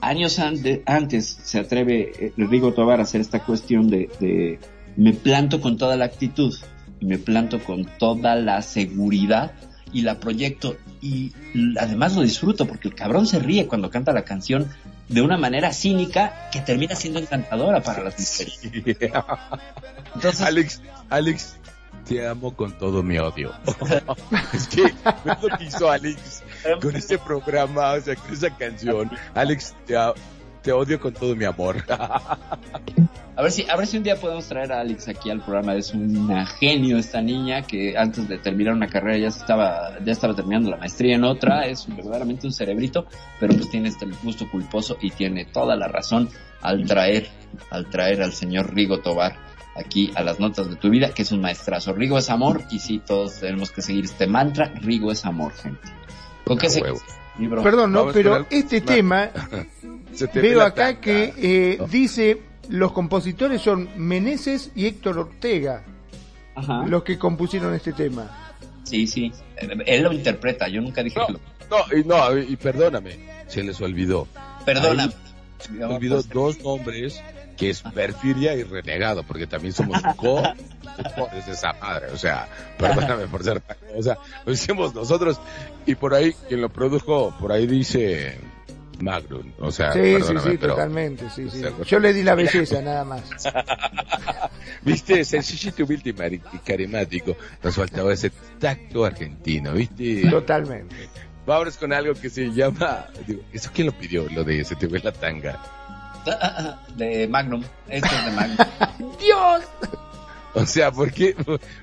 años ante- antes se atreve eh, Rigo Tobar a hacer esta cuestión de, de me planto con toda la actitud y me planto con toda la seguridad y la proyecto y además lo disfruto porque el cabrón se ríe cuando canta la canción de una manera cínica que termina siendo encantadora para las mujeres. Entonces, Alex, Alex, te amo con todo mi odio. es que, ¿ves lo que hizo Alex con este programa, o sea, con esa canción? Alex, te, a- te odio con todo mi amor. A ver si, a ver si un día podemos traer a Alex aquí al programa. Es una genio esta niña que antes de terminar una carrera ya estaba, ya estaba terminando la maestría en otra. Es verdaderamente un cerebrito, pero pues tiene este gusto culposo y tiene toda la razón al traer, al traer al señor Rigo Tobar aquí a las notas de tu vida, que es un maestrazo. Rigo es amor y sí, todos tenemos que seguir este mantra. Rigo es amor, gente. ¿Con qué se libro? Perdón, no, pero este tema veo acá que eh, No. dice los compositores son Meneses y Héctor Ortega Ajá. los que compusieron este tema. Sí, sí. Él lo interpreta. Yo nunca dije No. que lo. No, y, no, y perdóname, se les olvidó. Perdona. Ahí Se olvidó dos nombres que es Perfidia y Renegado, porque también somos co es esa madre, o sea, perdóname por ser, o sea, lo hicimos nosotros y por ahí quien lo produjo, por ahí dice Magnum, o sea, sí, sí, sí, pero totalmente, sí, sí. Yo le di la belleza nada más. viste, sencillito, humilde y carismático, nos faltaba ese tacto argentino, viste. Totalmente. Vámonos con algo que se llama, digo, ¿eso quién lo pidió? Lo de se te ve la tanga. De Magnum. Esto es de Magnum. Dios. O sea, ¿por qué,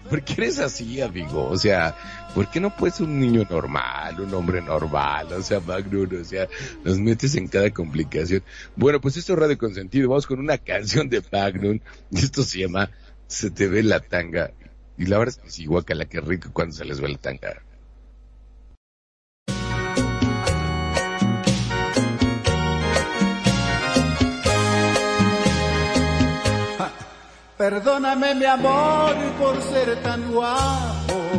por qué eres así, amigo? O sea, ¿por qué no puedes un niño normal, un hombre normal? O sea, Magnum, o sea, nos metes en cada complicación. Bueno, pues esto es Radio Consentido. Vamos con una canción de Magnum. Esto se llama se te ve la tanga. Y la verdad es que sí, guacala, que rico cuando se les ve la tanga. Perdóname mi amor por ser tan guapo.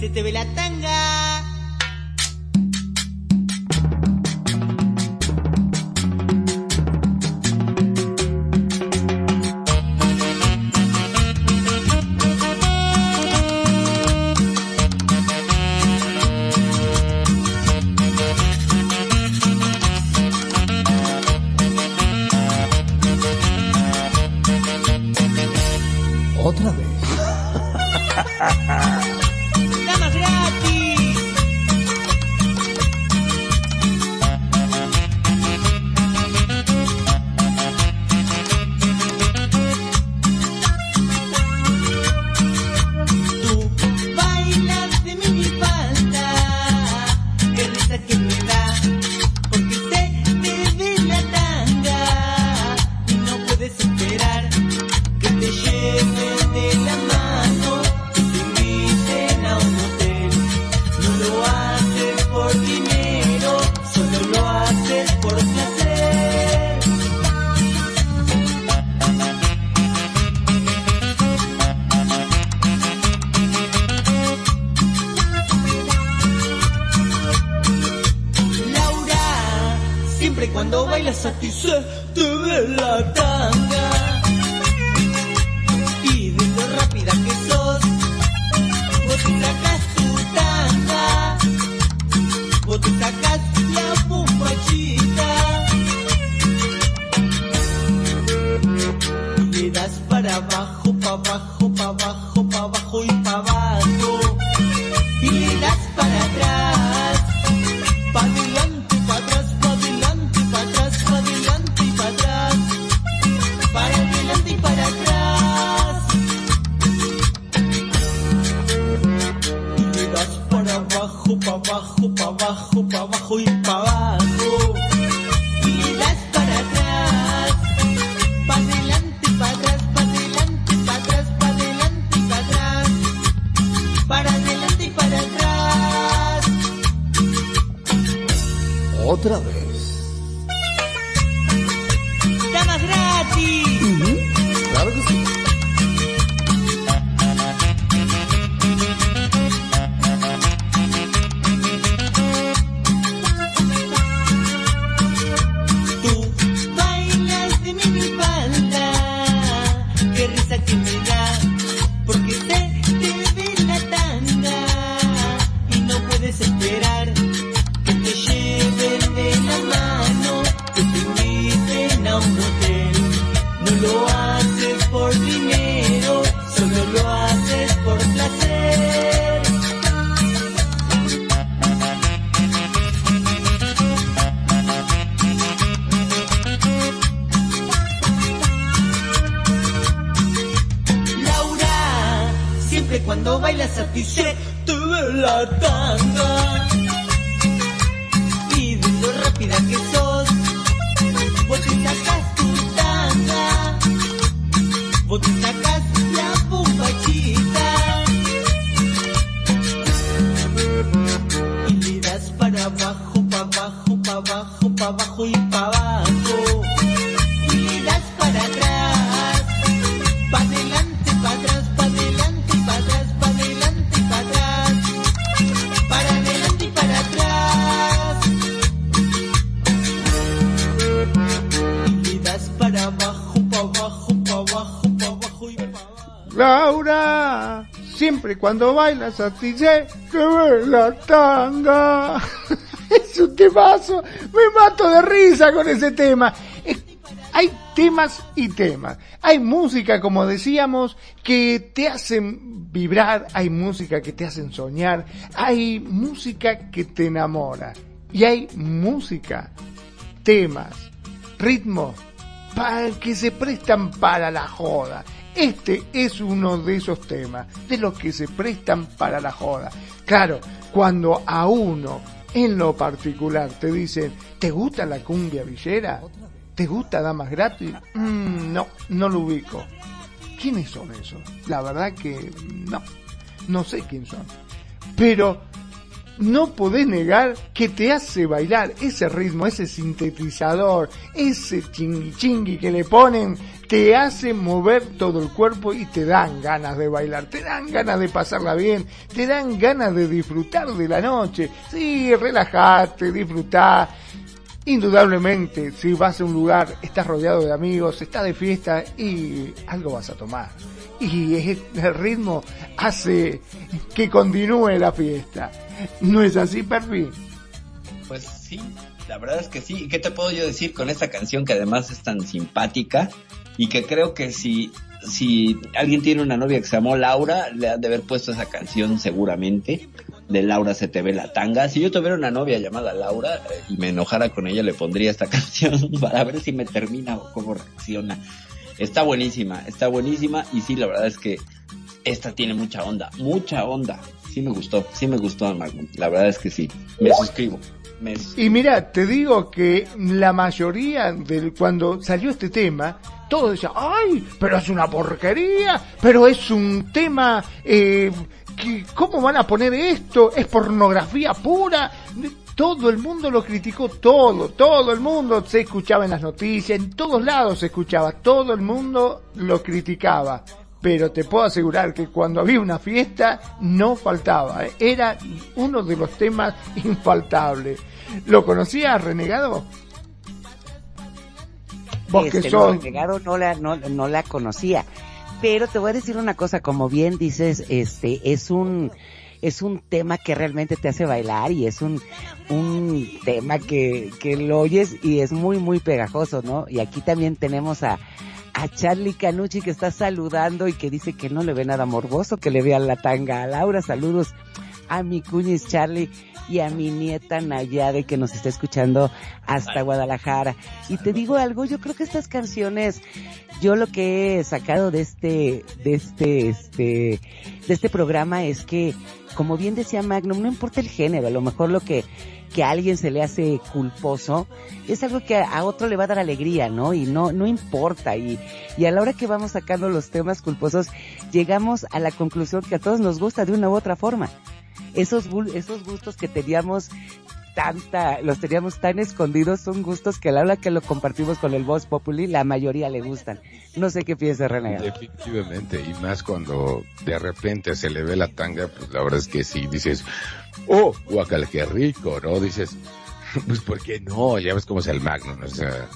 Se te ve la tanga. Para abajo y para abajo. Das para atrás. Pa' adelante, pa' atrás, pa' adelante, pa' atrás, pa' adelante, pa' atrás. Para adelante y para atrás. Y das para abajo, pa' abajo, pa' abajo, pa' abajo y pa' abajo. Laura, siempre cuando bailas a ti se ve la tanga. un temazo. Me mato de risa con ese tema. Hay temas y temas. Hay música, como decíamos, que te hacen vibrar. Hay música que te hacen soñar. Hay música que te enamora. Y hay música, temas, ritmos para que se prestan para la joda. Este es uno de esos temas, de los que se prestan para la joda. Claro, cuando a uno en lo particular te dicen, ¿te gusta la cumbia villera? ¿Te gusta Damas Gratis? Mm, no, no lo ubico. ¿Quiénes son esos? La verdad que no, no sé quién son. Pero no podés negar que te hace bailar ese ritmo, ese sintetizador, ese chingui chingui que le ponen, te hace mover todo el cuerpo y te dan ganas de bailar, te dan ganas de pasarla bien, te dan ganas de disfrutar de la noche. Sí, relajate, disfrutá. Indudablemente, si vas a un lugar, estás rodeado de amigos, estás de fiesta y algo vas a tomar. Y el ritmo hace que continúe la fiesta. ¿No es así, Perfi? Pues sí, la verdad es que sí. ¿Y qué te puedo yo decir con esta canción que además es tan simpática y que creo que si, si alguien tiene una novia que se llamó Laura, le han de haber puesto esa canción seguramente de Laura se te ve la tanga. Si yo tuviera una novia llamada Laura eh, y me enojara con ella, le pondría esta canción para ver si me termina o cómo reacciona. Está buenísima, está buenísima y sí, la verdad es que esta tiene mucha onda, mucha onda. Sí me gustó, sí me gustó Magnum. La verdad es que sí. Me suscribo. Me. Y mira, te digo que la mayoría del cuando salió este tema, todos decían, ay, pero es una porquería, pero es un tema, eh, que, ¿cómo van a poner esto? Es pornografía pura. Todo el mundo lo criticó, todo, todo el mundo se escuchaba en las noticias, en todos lados se escuchaba, todo el mundo lo criticaba. Pero te puedo asegurar que cuando había una fiesta no faltaba, ¿eh? era uno de los temas infaltables. ¿Lo conocías, Renegado? Vos Este, que sos... Renegado no la, no, no la conocía. Pero te voy a decir una cosa, como bien dices, este, es un, es un tema que realmente te hace bailar y es un, un tema que, que lo oyes y es muy, muy pegajoso, ¿no? Y aquí también tenemos a, a Charlie Canucci que está saludando y que dice que no le ve nada morboso, que le vean la tanga a Laura. Saludos a mi cuñis Charlie y a mi nieta Nayade que nos está escuchando hasta Guadalajara. Y te digo algo, yo creo que estas canciones, yo lo que he sacado de este, de este, este, de este programa es que, como bien decía Magnum, no importa el género, a lo mejor lo que, que a alguien se le hace culposo, es algo que a otro le va a dar alegría, ¿no? Y no, no importa. Y, y a la hora que vamos sacando los temas culposos, llegamos a la conclusión que a todos nos gusta de una u otra forma. Esos, esos gustos que teníamos tanta, los teníamos tan escondidos, son gustos que a la hora que lo compartimos con el Voz Populi, la mayoría le gustan. No sé qué piensa René. Definitivamente, y más cuando de repente se le ve la tanga, pues la verdad es que sí, dices, oh, guacal, qué rico, ¿no? Dices, pues ¿por qué no? Ya ves cómo es el Magnum, o sea,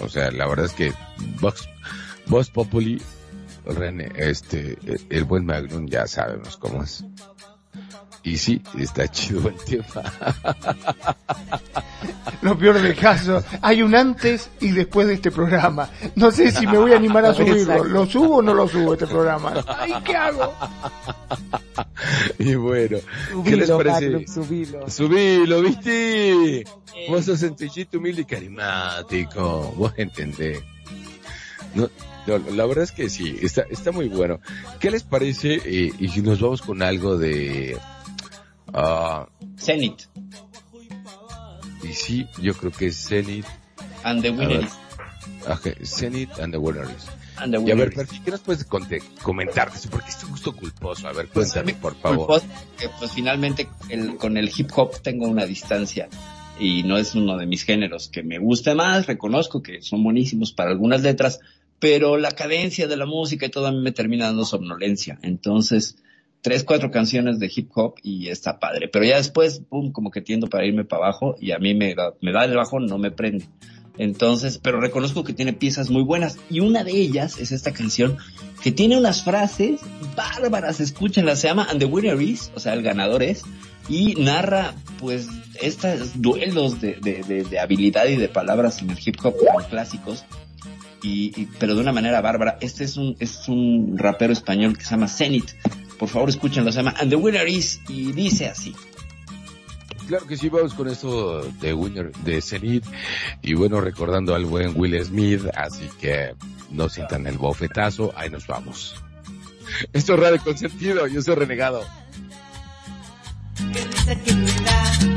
o sea, la verdad es que Vox Populi, René, este, el buen Magnum ya sabemos cómo es. Y sí, está chido el tema. Lo peor del caso, hay un antes y después de este programa. No sé si me voy a animar a subirlo. ¿Lo subo o no lo subo este programa? Ay, ¿qué hago? Y bueno, ¿qué les Subilo, parece? Magnum, subilo. Subilo, ¿viste? Vos sos sencillito, humilde y carismático. Vos entendés. No, no, la verdad es que sí, está, está muy bueno. ¿Qué les parece? eh, y si nos vamos con algo de... ah, Zenith y sí, yo creo que es Zenith. and the. Winners. Ajá, Zenith and the Winners. And the Y a ver. Perfi, ¿qué nos puedes comentar? Porque es un gusto culposo. A ver, cuéntame, por Pues, favor. pues, que, pues finalmente el- con el hip hop tengo una distancia y no es uno de mis géneros que me guste más, reconozco que son buenísimos para algunas letras, pero la cadencia de la música y todo a mí me termina dando somnolencia. Entonces, tres, cuatro canciones de hip hop y está padre. Pero ya después, pum, como que tiendo para irme para abajo y a mí me da, me da el bajón, no me prende. Entonces, pero reconozco que tiene piezas muy buenas y una de ellas es esta canción que tiene unas frases bárbaras, escúchenla, se llama And the Winner Is, o sea, el ganador es, y narra pues estos duelos de, de, de, habilidad y de palabras en el hip hop clásicos, y, y- pero de una manera bárbara. Este es un, es un rapero español que se llama Zenith, por favor escúchenlo, se llama And the Winner Is, y dice así. Claro que sí, vamos con esto de Winner, de Zenith. Y bueno, recordando al buen Will Smith, así que no sientan el bofetazo, ahí nos vamos. Esto es Radio Consentido, yo soy Renegado. Qué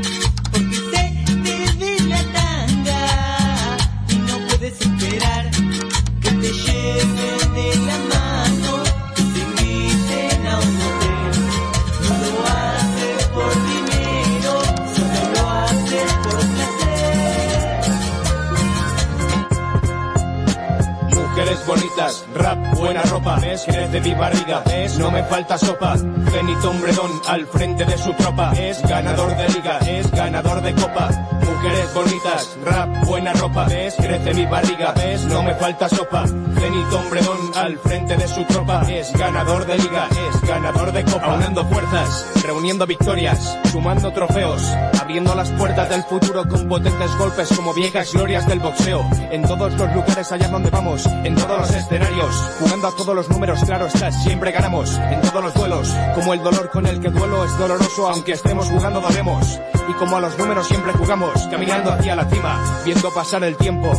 Mujeres bonitas, rap, buena ropa, ves, crece mi barriga, ves, no me falta sopa. Benito Hombredón al frente de su tropa, es ganador de liga, es ganador de copa. Mujeres bonitas, rap, buena ropa, ves, crece mi barriga, ves, no me falta sopa. Benito Hombredón al frente de su tropa, es ganador de liga, es ganador de copa. Aunando fuerzas, reuniendo victorias, sumando trofeos, abriendo las puertas del futuro con potentes golpes como viejas glorias del boxeo. En todos los lugares allá donde vamos, en todos los escenarios, jugando a todos los números, claro está, siempre ganamos. En todos los duelos, como el dolor con el que duelo es doloroso, aunque estemos jugando dolemos. Y como a los números siempre jugamos, caminando hacia la cima, viendo pasar el tiempo.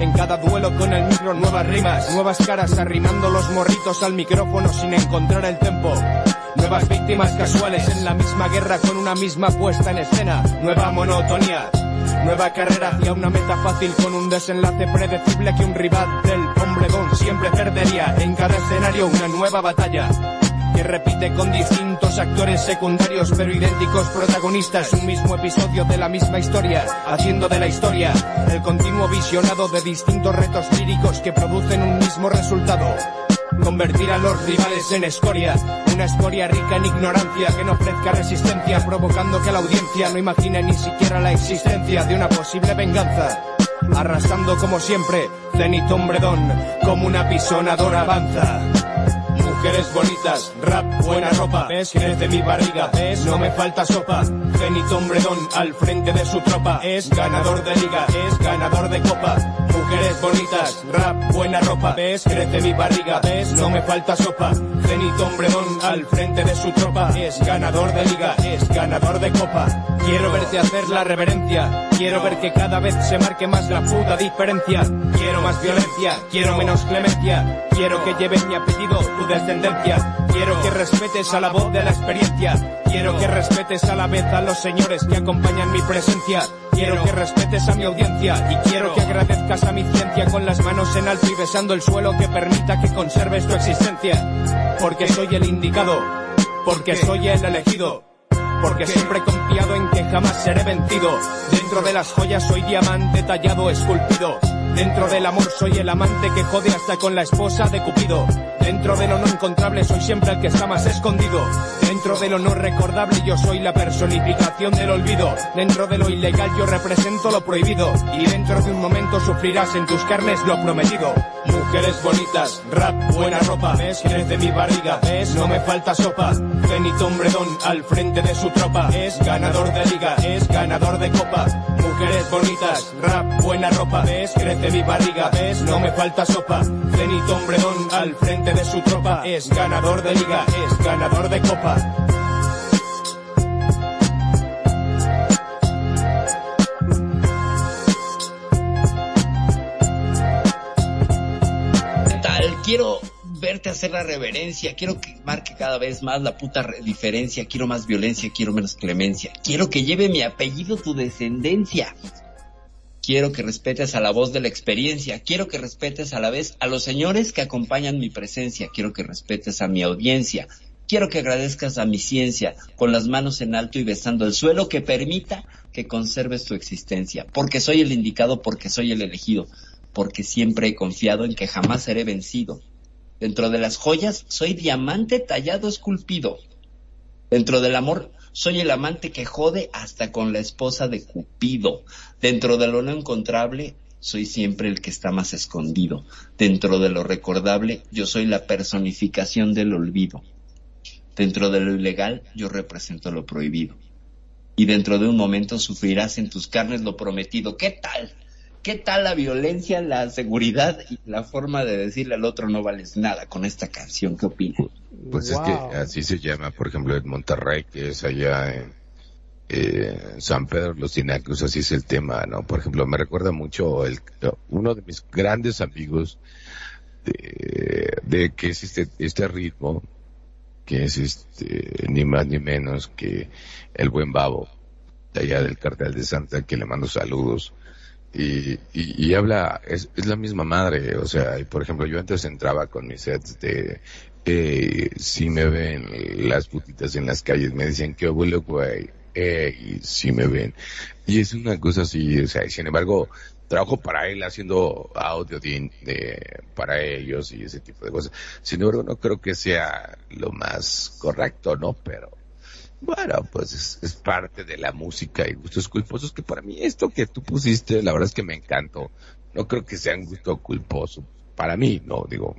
En cada duelo con el micro nuevas rimas, nuevas caras arrimando los morritos al micrófono sin encontrar el tempo. Nuevas víctimas casuales en la misma guerra con una misma puesta en escena. Nueva monotonía. Nueva carrera hacia una meta fácil con un desenlace predecible que un rival del hombre don siempre perdería. En cada escenario una nueva batalla que repite con distintos actores secundarios pero idénticos protagonistas un mismo episodio de la misma historia, haciendo de la historia el continuo visionado de distintos retos líricos que producen un mismo resultado. Convertir a los rivales en escoria, una escoria rica en ignorancia que no ofrezca resistencia, provocando que la audiencia no imagine ni siquiera la existencia de una posible venganza. Arrasando como siempre, cenit hombredón, como una pisonadora avanza. Mujeres bonitas, rap, buena ropa, ves, crece mi barriga, ves, no me falta sopa. Zenit Hombredón al frente de su tropa, es ganador de liga, es ganador de copa. Mujeres bonitas, rap, buena ropa, ves, crece mi barriga, ves, no me falta sopa. Zenit Hombredón al frente de su tropa, es ganador de liga, es ganador de copa. Quiero verte hacer la reverencia, quiero ver que cada vez se marque más la puta diferencia. Quiero más violencia, quiero menos clemencia, quiero que lleves mi apellido, tu descendencia. Quiero que respetes a la voz de la experiencia, quiero que respetes a la vez a los señores que acompañan mi presencia. Quiero que respetes a mi audiencia y quiero que agradezcas a mi ciencia con las manos en alto y besando el suelo que permita que conserves tu existencia. Porque soy el indicado, porque soy el elegido, porque siempre he confiado en que jamás seré vencido. Dentro de las joyas soy diamante tallado, esculpido. Dentro del amor soy el amante que jode hasta con la esposa de Cupido. Dentro de lo no encontrable soy siempre el que está más escondido. Dentro de lo no recordable yo soy la personificación del olvido. Dentro de lo ilegal yo represento lo prohibido. Y dentro de un momento sufrirás en tus carnes lo prometido. Mujeres bonitas, rap, buena ropa, ves, crece mi barriga, ves, no me falta sopa. Zenit Hombredón al frente de su tropa, es ganador de liga, es ganador de copa. Mujeres bonitas, rap, buena ropa, ves, crece mi barriga, ves, no me falta sopa. Zenit Hombredón al frente de su tropa, es ganador de liga, es ganador de copa. Quiero verte hacer la reverencia, quiero que marque cada vez más la puta re- diferencia, quiero más violencia, quiero menos clemencia, quiero que lleve mi apellido tu descendencia. Quiero que respetes a la voz de la experiencia, quiero que respetes a la vez a los señores que acompañan mi presencia, quiero que respetes a mi audiencia, quiero que agradezcas a mi ciencia con las manos en alto y besando el suelo que permita que conserves tu existencia, porque soy el indicado, porque soy el elegido, porque siempre he confiado en que jamás seré vencido. Dentro de las joyas soy diamante tallado esculpido. Dentro del amor soy el amante que jode hasta con la esposa de Cupido. Dentro de lo no encontrable soy siempre el que está más escondido. Dentro de lo recordable yo soy la personificación del olvido. Dentro de lo ilegal yo represento lo prohibido. Y dentro de un momento sufrirás en tus carnes lo prometido. ¿Qué tal? ¿Qué tal la violencia, la seguridad y la forma de decirle al otro no vales nada con esta canción? ¿Qué opinas? Pues es que así se llama, por ejemplo, en Monterrey, que es allá en eh, San Pedro Los Tinacos, así es el tema, ¿no? Por ejemplo, me recuerda mucho el, uno de mis grandes amigos de, de que es este, este ritmo, que es este, ni más ni menos que el buen babo, de allá del cartel de Santa, que le mando saludos. Y, y, y habla, es, es la misma madre, o sea, por ejemplo, yo antes entraba con mis sets de, eh, si me ven las putitas en las calles, me decían que abuelo güey, eh, si me ven. Y es una cosa así, o sea, y sin embargo, trabajo para él haciendo audio de, de, para ellos y ese tipo de cosas. Sin embargo, no creo que sea lo más correcto, ¿no? Pero bueno, pues es, es, parte de la música y gustos culposos que para mí esto que tú pusiste, la verdad es que me encantó. No creo que sea un gusto culposo. Para mí, no, digo,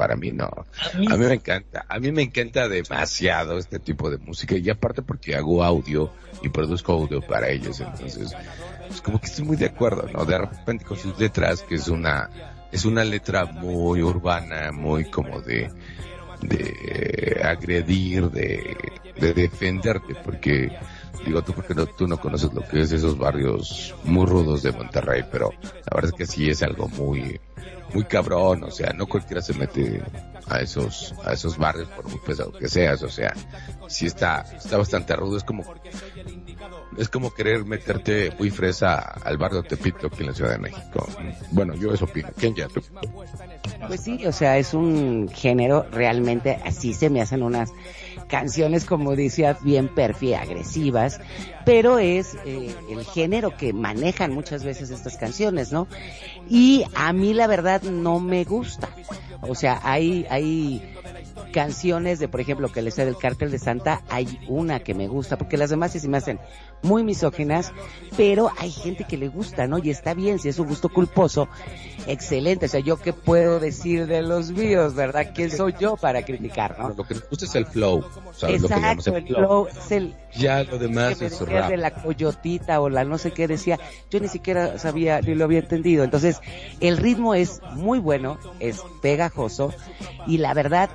para mí no. A mí, me encanta, a mí me encanta demasiado este tipo de música y aparte porque hago audio y produzco audio para ellos, entonces, pues como que estoy muy de acuerdo, ¿no? De repente con sus letras, que es una, es una letra muy urbana, muy como de, de agredir, de, de defenderte, porque digo tú porque no, tú no conoces lo que es esos barrios muy rudos de Monterrey, pero la verdad es que sí es algo muy, muy cabrón, o sea, no cualquiera se mete a esos, a esos barrios por muy pesado que seas, o sea, sí está, está bastante rudo, es como, es como querer meterte muy fresa al barrio Tepito aquí en la Ciudad de México. Bueno, yo eso opino. ¿Quién ya? ¿Tú? Pues sí, o sea, es un género realmente así se me hacen unas canciones, como decías, bien perfi, agresivas, pero es eh, el género que manejan muchas veces estas canciones, ¿no? Y a mí la verdad no me gusta. O sea, hay, hay canciones de, por ejemplo, que le sé del Cártel de Santa, hay una que me gusta, porque las demás sí se me hacen muy misóginas, pero hay gente que le gusta, ¿no? Y está bien, si es un gusto culposo, excelente. O sea, yo qué puedo decir de los míos, ¿verdad? ¿Quién soy yo para criticar, no? Lo que nos gusta es el flow, ¿sabes? Exacto, lo que el flow es el... Ya lo demás que es rap. de la coyotita o la no sé qué decía, yo ni siquiera sabía ni lo había entendido. Entonces, el ritmo es muy bueno, es pegajoso y la verdad,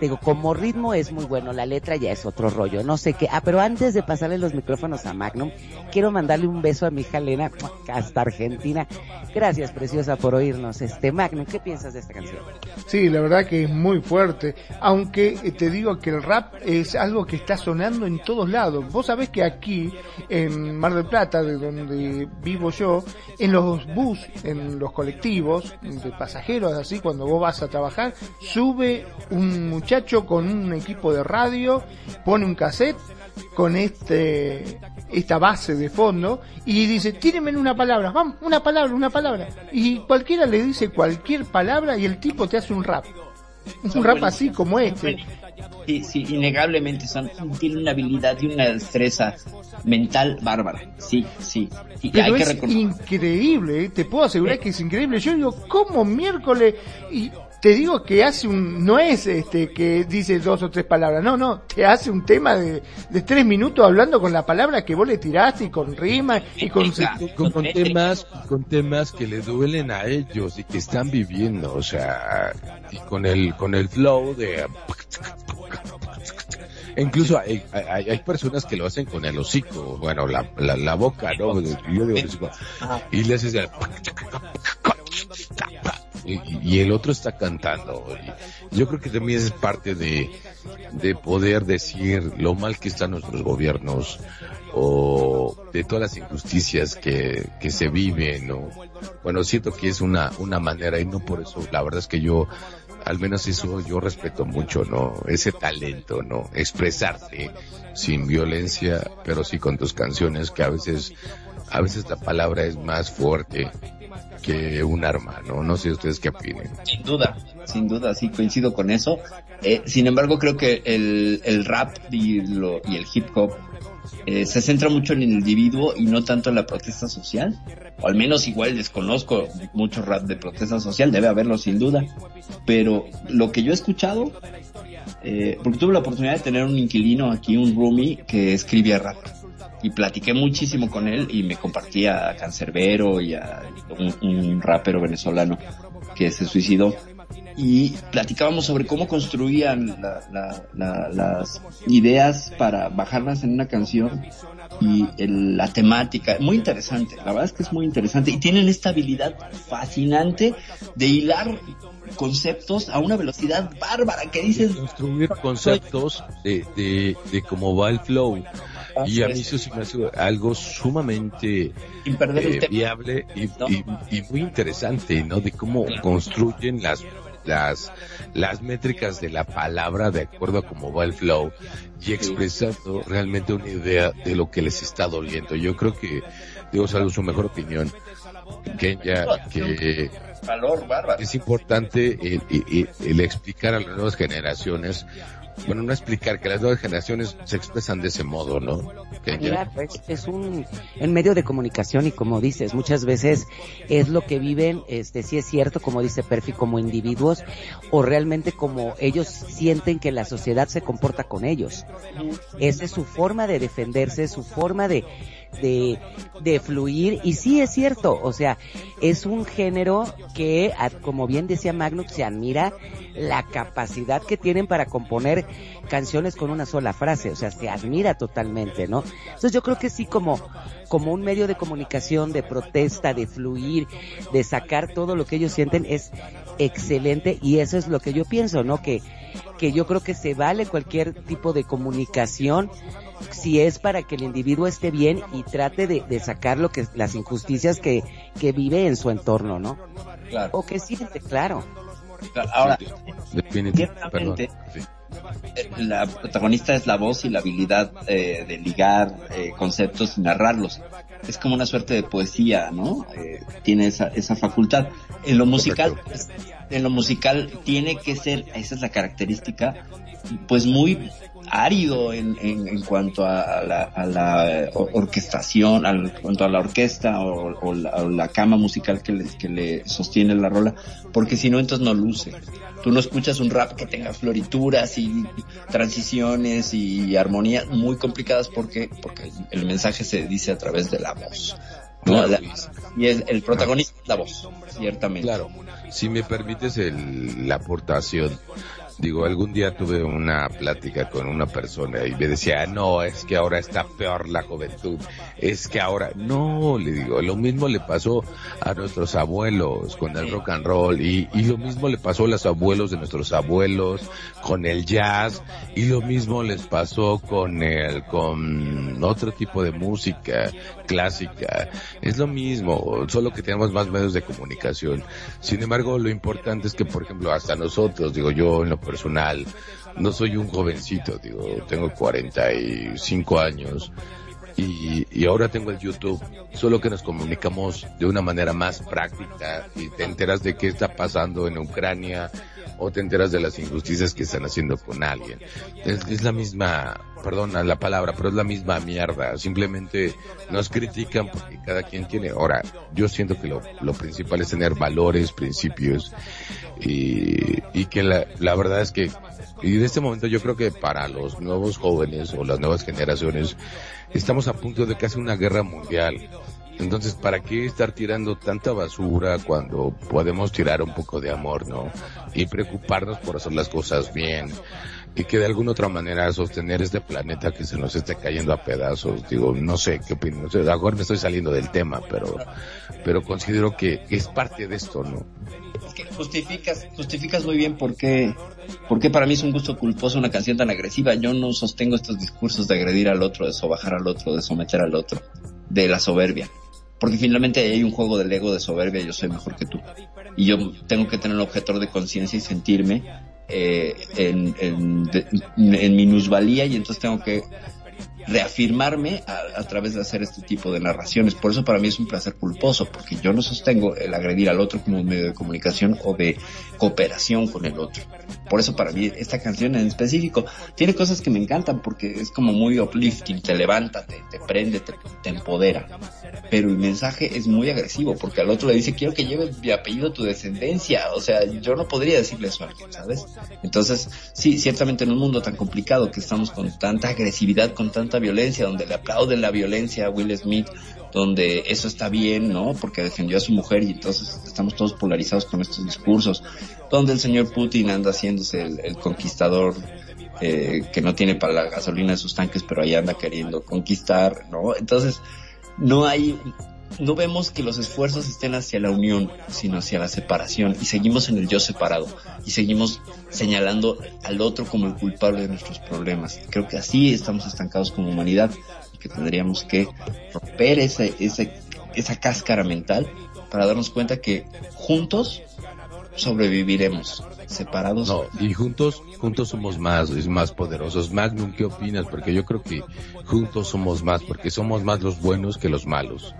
digo, como ritmo es muy bueno, la letra ya es otro rollo, no sé qué. Ah, pero antes de pasarle los micrófonos a Magnum, quiero mandarle un beso a mi hija Elena, hasta Argentina. Gracias, preciosa, por oírnos. Este, Magnum, ¿qué piensas de esta canción? Sí, la verdad que es muy fuerte, aunque eh, te digo que el rap es algo que está sonando en todos lados. Vos sabés que aquí, en Mar del Plata, de donde vivo yo, en los bus, en los colectivos de pasajeros, así, cuando vos vas a trabajar, sube un muchacho con un equipo de radio, pone un cassette con este esta base de fondo y dice, tírenme una palabra, vamos, una palabra, una palabra. Y cualquiera le dice cualquier palabra y el tipo te hace un rap. Un rap así como este. Sí, sí, innegablemente son, tienen una habilidad y una destreza mental bárbara. Sí, sí. Y Pero hay que es reconocer. increíble, ¿eh? te puedo asegurar que es increíble. Yo digo, ¿cómo miércoles? Y te digo que hace un, no es este que dice dos o tres palabras, no, no, te hace un tema de, de tres minutos hablando con la palabra que vos le tiraste y con rima y con... con, con temas con temas que le duelen a ellos y que están viviendo o sea y con el con el flow de incluso hay, hay, hay personas que lo hacen con el hocico bueno la, la, la boca no yo digo el hocico, y le haces el y, el otro está cantando. Yo creo que también es parte de de poder decir lo mal que están nuestros gobiernos o de todas las injusticias que, que se viven o bueno siento que es una una manera y no por eso la verdad es que yo al menos eso yo respeto mucho no ese talento no expresarte sin violencia pero sí con tus canciones que a veces a veces la palabra es más fuerte que un arma no no sé ustedes qué opinen Sin duda, sin duda, sí coincido con eso. Eh, sin embargo, creo que el, el rap y, lo, y el hip hop eh, se centra mucho en el individuo y no tanto en la protesta social. O al menos igual desconozco mucho rap de protesta social, debe haberlo sin duda. Pero lo que yo he escuchado, eh, porque tuve la oportunidad de tener un inquilino aquí, un roomie, que escribía rap. Y platiqué muchísimo con él y me compartía a Cancerbero y a un, un rapero venezolano que se suicidó. Y platicábamos sobre cómo construían la- la- la- las ideas para bajarlas en una canción y el- la temática, muy interesante, la verdad es que es muy interesante y tienen esta habilidad fascinante de hilar conceptos a una velocidad bárbara que dices construir conceptos de, de, de cómo va el flow y a mí eso se me hace algo sumamente eh, viable y, y- y muy interesante, ¿no? De cómo construyen las las las métricas de la palabra de acuerdo a cómo va el flow y expresando realmente una idea de lo que les está doliendo. Yo creo que, digo, salvo su mejor opinión, Kenya, que valor es importante el, el- el explicar a las nuevas generaciones, bueno, no explicar que las nuevas generaciones se expresan de ese modo, ¿no? Claro, es, es un, un medio de comunicación y como dices, muchas veces es lo que viven, este, sí es cierto, como dice Perfi, como individuos o realmente como ellos sienten que la sociedad se comporta con ellos. Esa es su forma de defenderse, su forma de, de, de fluir y sí es cierto, o sea, es un género que, como bien decía Magnus, se admira la capacidad que tienen para componer canciones con una sola frase, o sea, se admira totalmente, ¿no? Entonces yo creo que sí como, como un medio de comunicación, de protesta, de fluir, de sacar todo lo que ellos sienten es excelente y eso es lo que yo pienso, ¿no? Que, que yo creo que se vale cualquier tipo de comunicación si es para que el individuo esté bien y trate de, de sacar lo que las injusticias que, que vive en su entorno, ¿no? Claro. O que siente, claro. Claro, Ahora, Definitivamente, eh, la protagonista es la voz y la habilidad eh, de ligar eh, conceptos y narrarlos. Es como una suerte de poesía, ¿no? Eh, tiene esa, esa facultad. En lo musical, pues, en lo musical tiene que ser, esa es la característica, pues muy árido en, en, en cuanto a la, a la or- orquestación, al- en cuanto a la orquesta o, o la, o la cama musical que le, que le sostiene la rola, porque si no entonces no luce. Tú no escuchas un rap que tenga florituras y transiciones y armonías muy complicadas porque, porque el mensaje se dice a través de la voz. ¿no? Claro. La- y es, el protagonista es la voz, ciertamente. Claro. Si me permites el, la aportación, digo, algún día tuve una plática con una persona y me decía, no, es que ahora está peor la juventud, es que ahora, no, le digo, lo mismo le pasó a nuestros abuelos con el rock and roll y, y lo mismo le pasó a los abuelos de nuestros abuelos con el jazz y lo mismo les pasó con el, con otro tipo de música clásica, es lo mismo, solo que tenemos más medios de comunicación. Sin embargo, lo importante es que, por ejemplo, hasta nosotros, digo yo en lo personal, no soy un jovencito, digo, tengo 45 años y, y ahora tengo el YouTube, solo que nos comunicamos de una manera más práctica y te enteras de qué está pasando en Ucrania o te enteras de las injusticias que están haciendo con alguien. Es, la misma, perdona la palabra, pero es la misma mierda. Simplemente nos critican porque cada quien tiene. Ahora, yo siento que lo, lo principal es tener valores, principios y, y que la, la verdad es que, y en este momento yo creo que para los nuevos jóvenes o las nuevas generaciones, estamos a punto de casi una guerra mundial. Entonces, ¿para qué estar tirando tanta basura cuando podemos tirar un poco de amor, no? Y preocuparnos por hacer las cosas bien. Y que de alguna otra manera sostener este planeta que se nos esté cayendo a pedazos. Digo, no sé qué opino. O sea, ahora me estoy saliendo del tema, pero, pero considero que es parte de esto, ¿no? Es que justificas, justificas muy bien por qué, por qué para mí es un gusto culposo una canción tan agresiva. Yo no sostengo estos discursos de agredir al otro, de sobajar al otro, de someter al otro, de la soberbia. Porque finalmente hay un juego del ego de soberbia, yo soy mejor que tú. Y yo tengo que tener un objetor de conciencia y sentirme eh, en, en, de- en minusvalía y entonces tengo que reafirmarme a, a través de hacer este tipo de narraciones. Por eso para mí es un placer culposo, porque yo no sostengo el agredir al otro como un medio de comunicación o de cooperación con el otro. Por eso para mí esta canción en específico tiene cosas que me encantan porque es como muy uplifting, te levanta, te, te prende, te, empodera. Pero el mensaje es muy agresivo porque al otro le dice quiero que lleves mi apellido tu descendencia. O sea, yo no podría decirle eso a alguien, ¿sabes? Entonces, sí, ciertamente en un mundo tan complicado que estamos con tanta agresividad, con tanta violencia, donde le aplauden la violencia a Will Smith, donde eso está bien, ¿no? Porque defendió a su mujer y entonces estamos todos polarizados con estos discursos, donde el señor Putin anda haciéndose el, conquistador eh, que no tiene para la gasolina de sus tanques, pero ahí anda queriendo conquistar, ¿no? Entonces, no hay, no vemos que los esfuerzos estén hacia la unión, sino hacia la separación, y seguimos en el yo separado, y seguimos señalando al otro como el culpable de nuestros problemas. Creo que así estamos estancados como humanidad, que tendríamos que romper ese, ese, esa cáscara mental para darnos cuenta que juntos sobreviviremos, separados. No, y juntos, juntos somos más, es más poderosos. Magnum, ¿qué opinas? Porque yo creo que juntos somos más, porque somos más los buenos que los malos.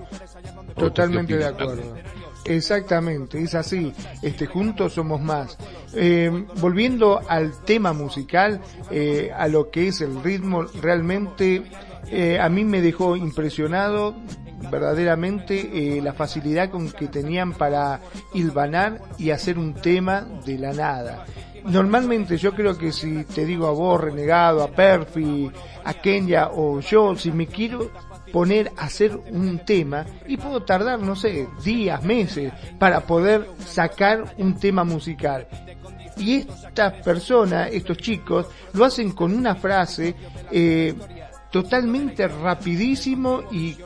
Totalmente de acuerdo. Exactamente, es así. Este, juntos somos más. Eh, volviendo al tema musical, eh, a lo que es el ritmo, realmente eh, a mí me dejó impresionado verdaderamente eh, la facilidad con que tenían para hilvanar y hacer un tema de la nada. Normalmente yo creo que si te digo a vos, Renegado, a Perfi, a Kenya o yo, si me quiero poner a hacer un tema y puedo tardar, no sé, días, meses para poder sacar un tema musical. Y estas personas, estos chicos, lo hacen con una frase eh, totalmente rapidísimo y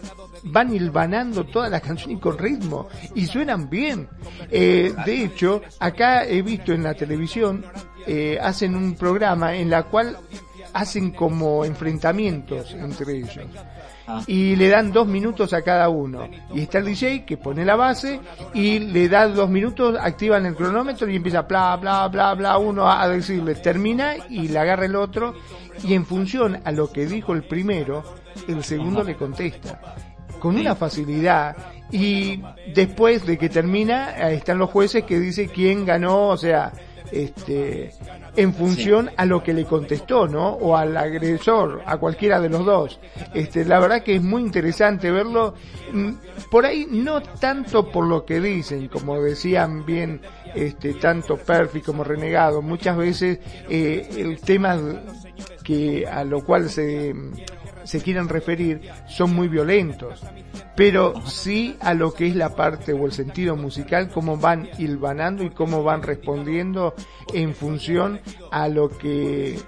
van hilvanando toda la canción y con ritmo y suenan bien. Eh, de hecho, acá he visto en la televisión, eh, hacen un programa en la cual hacen como enfrentamientos entre ellos. Ah. Y le dan dos minutos a cada uno. Y está el DJ que pone la base y le da dos minutos, activan el cronómetro y empieza bla, bla, bla, bla, uno a decirle termina y le agarra el otro. Y en función a lo que dijo el primero, el segundo le contesta con una facilidad y después de que termina están los jueces que dice quién ganó, o sea, este en función a lo que le contestó, ¿no? O al agresor, a cualquiera de los dos. Este, la verdad que es muy interesante verlo mm, por ahí no tanto por lo que dicen, como decían bien este tanto Perfi como Renegado, muchas veces eh, el tema que a lo cual se se quieren referir son muy violentos, pero sí a lo que es la parte o el sentido musical, cómo van hilvanando y cómo van respondiendo en función a lo que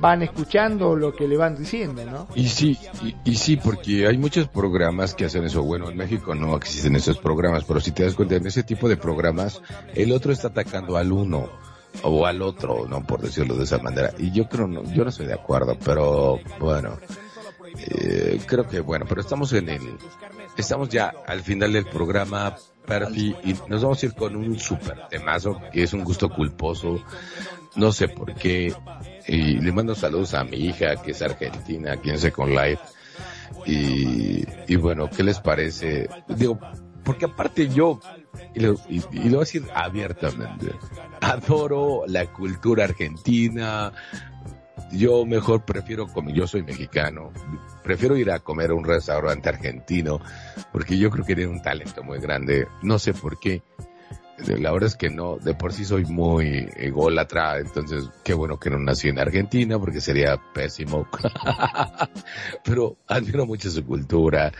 van escuchando o lo que le van diciendo, ¿no? Y sí, y, y sí, porque hay muchos programas que hacen eso. Bueno, en México no existen esos programas, pero si te das cuenta, en ese tipo de programas, el otro está atacando al uno o al otro, no por decirlo de esa manera. Y yo creo, no, yo no estoy de acuerdo, pero bueno, eh, creo que bueno, pero estamos en el, estamos ya al final del programa, Perfi, y nos vamos a ir con un super temazo, que es un gusto culposo, no sé por qué, y le mando saludos a mi hija, que es argentina, aquí en Second Life, y, bueno, ¿qué les parece? Digo, porque aparte yo, y lo, y, y lo voy a decir abiertamente, adoro la cultura argentina, yo mejor prefiero comer, yo soy mexicano, prefiero ir a comer a un restaurante argentino, porque yo creo que tiene un talento muy grande, no sé por qué. La verdad es que no, de por sí soy muy ególatra, entonces qué bueno que no nací en Argentina porque sería pésimo. Pero admiro mucho su cultura.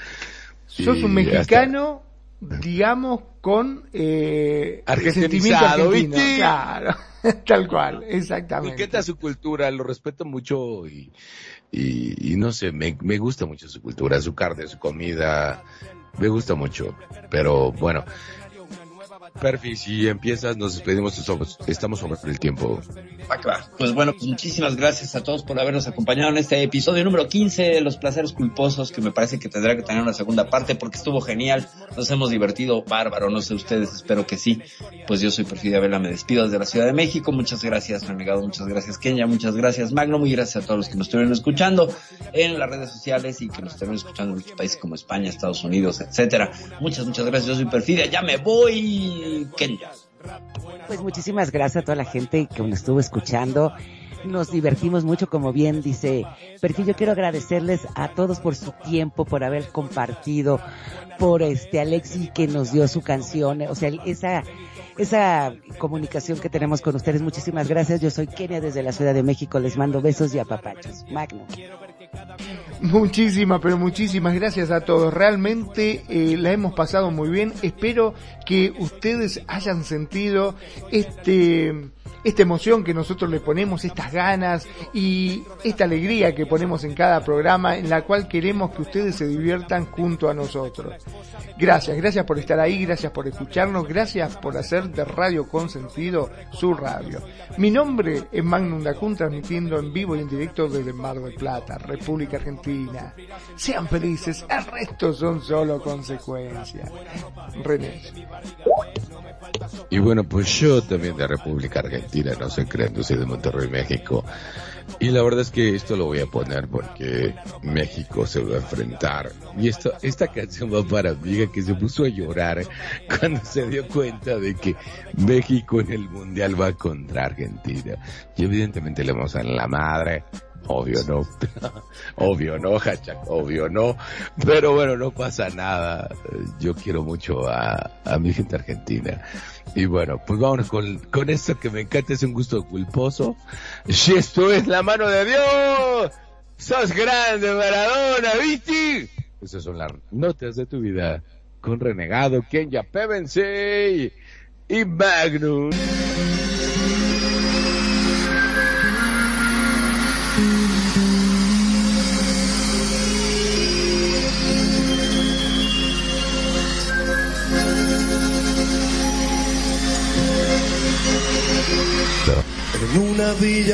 Sos un mexicano, digamos, con eh, sentimiento Argentinizado, argentino. ¿viste? Claro, tal cual, exactamente. Etiqueta su cultura, lo respeto mucho y, y, y no sé, me, me gusta mucho su cultura, su carne, su comida, me gusta mucho. Pero bueno, Perfi, si empiezas, nos despedimos, estamos sobre el tiempo. Va. Pues bueno, pues muchísimas gracias a todos por habernos acompañado en este episodio número 15 de Los Placeres Culposos, que me parece que tendrá que tener una segunda parte porque estuvo genial, nos hemos divertido bárbaro, no sé ustedes, espero que sí. Pues yo soy Perfidia Vela, me despido desde la Ciudad de México, muchas gracias Renegado, muchas gracias Kenia, muchas gracias Magno, muy gracias a todos los que nos estuvieron escuchando en las redes sociales y que nos estuvieron escuchando en otros países como España, Estados Unidos, etcétera. Muchas, muchas gracias, yo soy Perfidia, ya me voy, Kenia. Pues muchísimas gracias a toda la gente que nos estuvo escuchando. Nos divertimos mucho, como bien dice Perfil. Yo quiero agradecerles a todos por su tiempo, por haber compartido, por este Alexi que nos dio su canción, o sea, esa esa comunicación que tenemos con ustedes. Muchísimas gracias. Yo soy Kenia desde la Ciudad de México. Les mando besos y apapachos. Magno. Muchísimas, pero muchísimas gracias a todos. Realmente eh, la hemos pasado muy bien. Espero que ustedes hayan sentido este esta emoción que nosotros le ponemos, estas ganas y esta alegría que ponemos en cada programa en la cual queremos que ustedes se diviertan junto a nosotros. Gracias, gracias por estar ahí, gracias por escucharnos, gracias por hacer de Radio Consentido su radio. Mi nombre es Magnum Dacun, transmitiendo en vivo y en directo desde Mar del Plata, República Argentina. Sean felices, el resto son solo consecuencias. René. Y bueno, pues yo también de República Argentina, no se crean, soy de Monterrey, México. Y la verdad es que esto lo voy a poner porque México se va a enfrentar. Y esto, esta canción va para amiga que se puso a llorar cuando se dio cuenta de que México en el Mundial va contra Argentina. Y evidentemente le vamos a la madre. Obvio no. obvio no, Hachak, obvio no. Pero bueno, no pasa nada. Yo quiero mucho a, a mi gente argentina. Y bueno, pues vámonos con, con esto que me encanta, es un gusto culposo. Si esto es la mano de Dios, sos grande, Maradona, ¿viste? Esas son las notas de tu vida con Renegado, Kenya Pevensey y Magnus.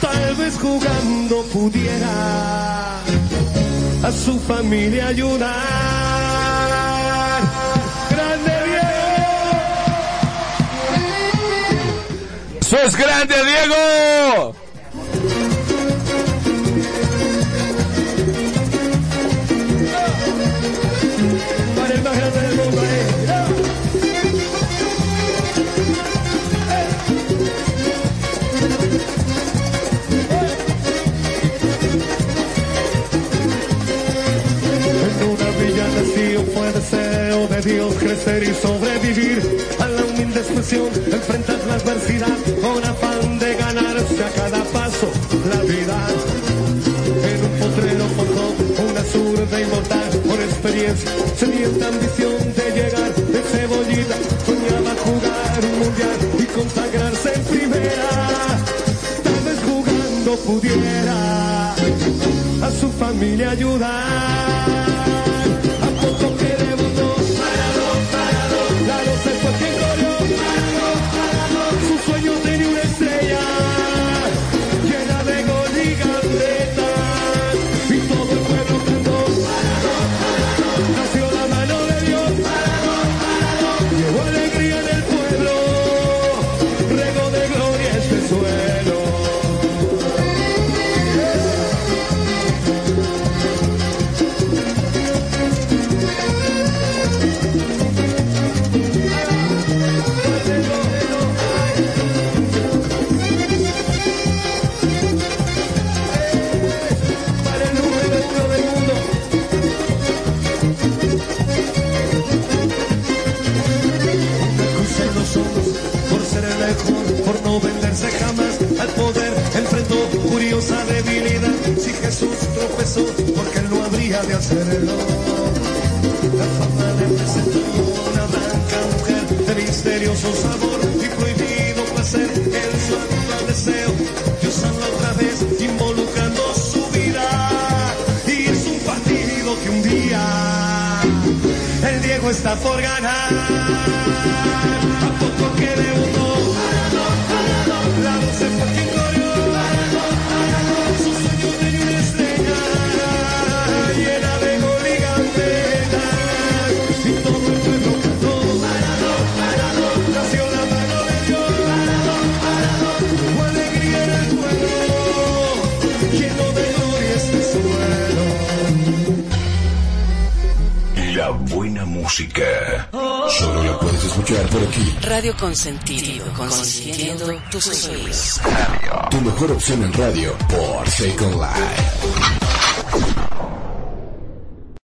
Tal vez jugando pudiera a su familia ayudar. ¡Grande Diego! ¡Sos grande, Diego! Crecer y sobrevivir a la humilde expresión, enfrentar la adversidad con afán de ganarse a cada paso la vida. En un potrero forjó una zurda inmortal por experiencia, sedienta ambición de llegar de cebollita, soñaba jugar un mundial y consagrarse en primera. Tal vez jugando pudiera a su familia ayudar. Porque no habría de hacerlo. La fama le presentó una blanca mujer de misterioso sabor y prohibido placer. El su actual deseo, Dios otra vez, involucrando su vida. Y es un partido que un día el Diego está por ganar. A poco que debutó, la doce fue música. Solo la puedes escuchar por aquí. Radio Consentido, consintiendo tus oídos. Tu mejor opción en radio por Second Life.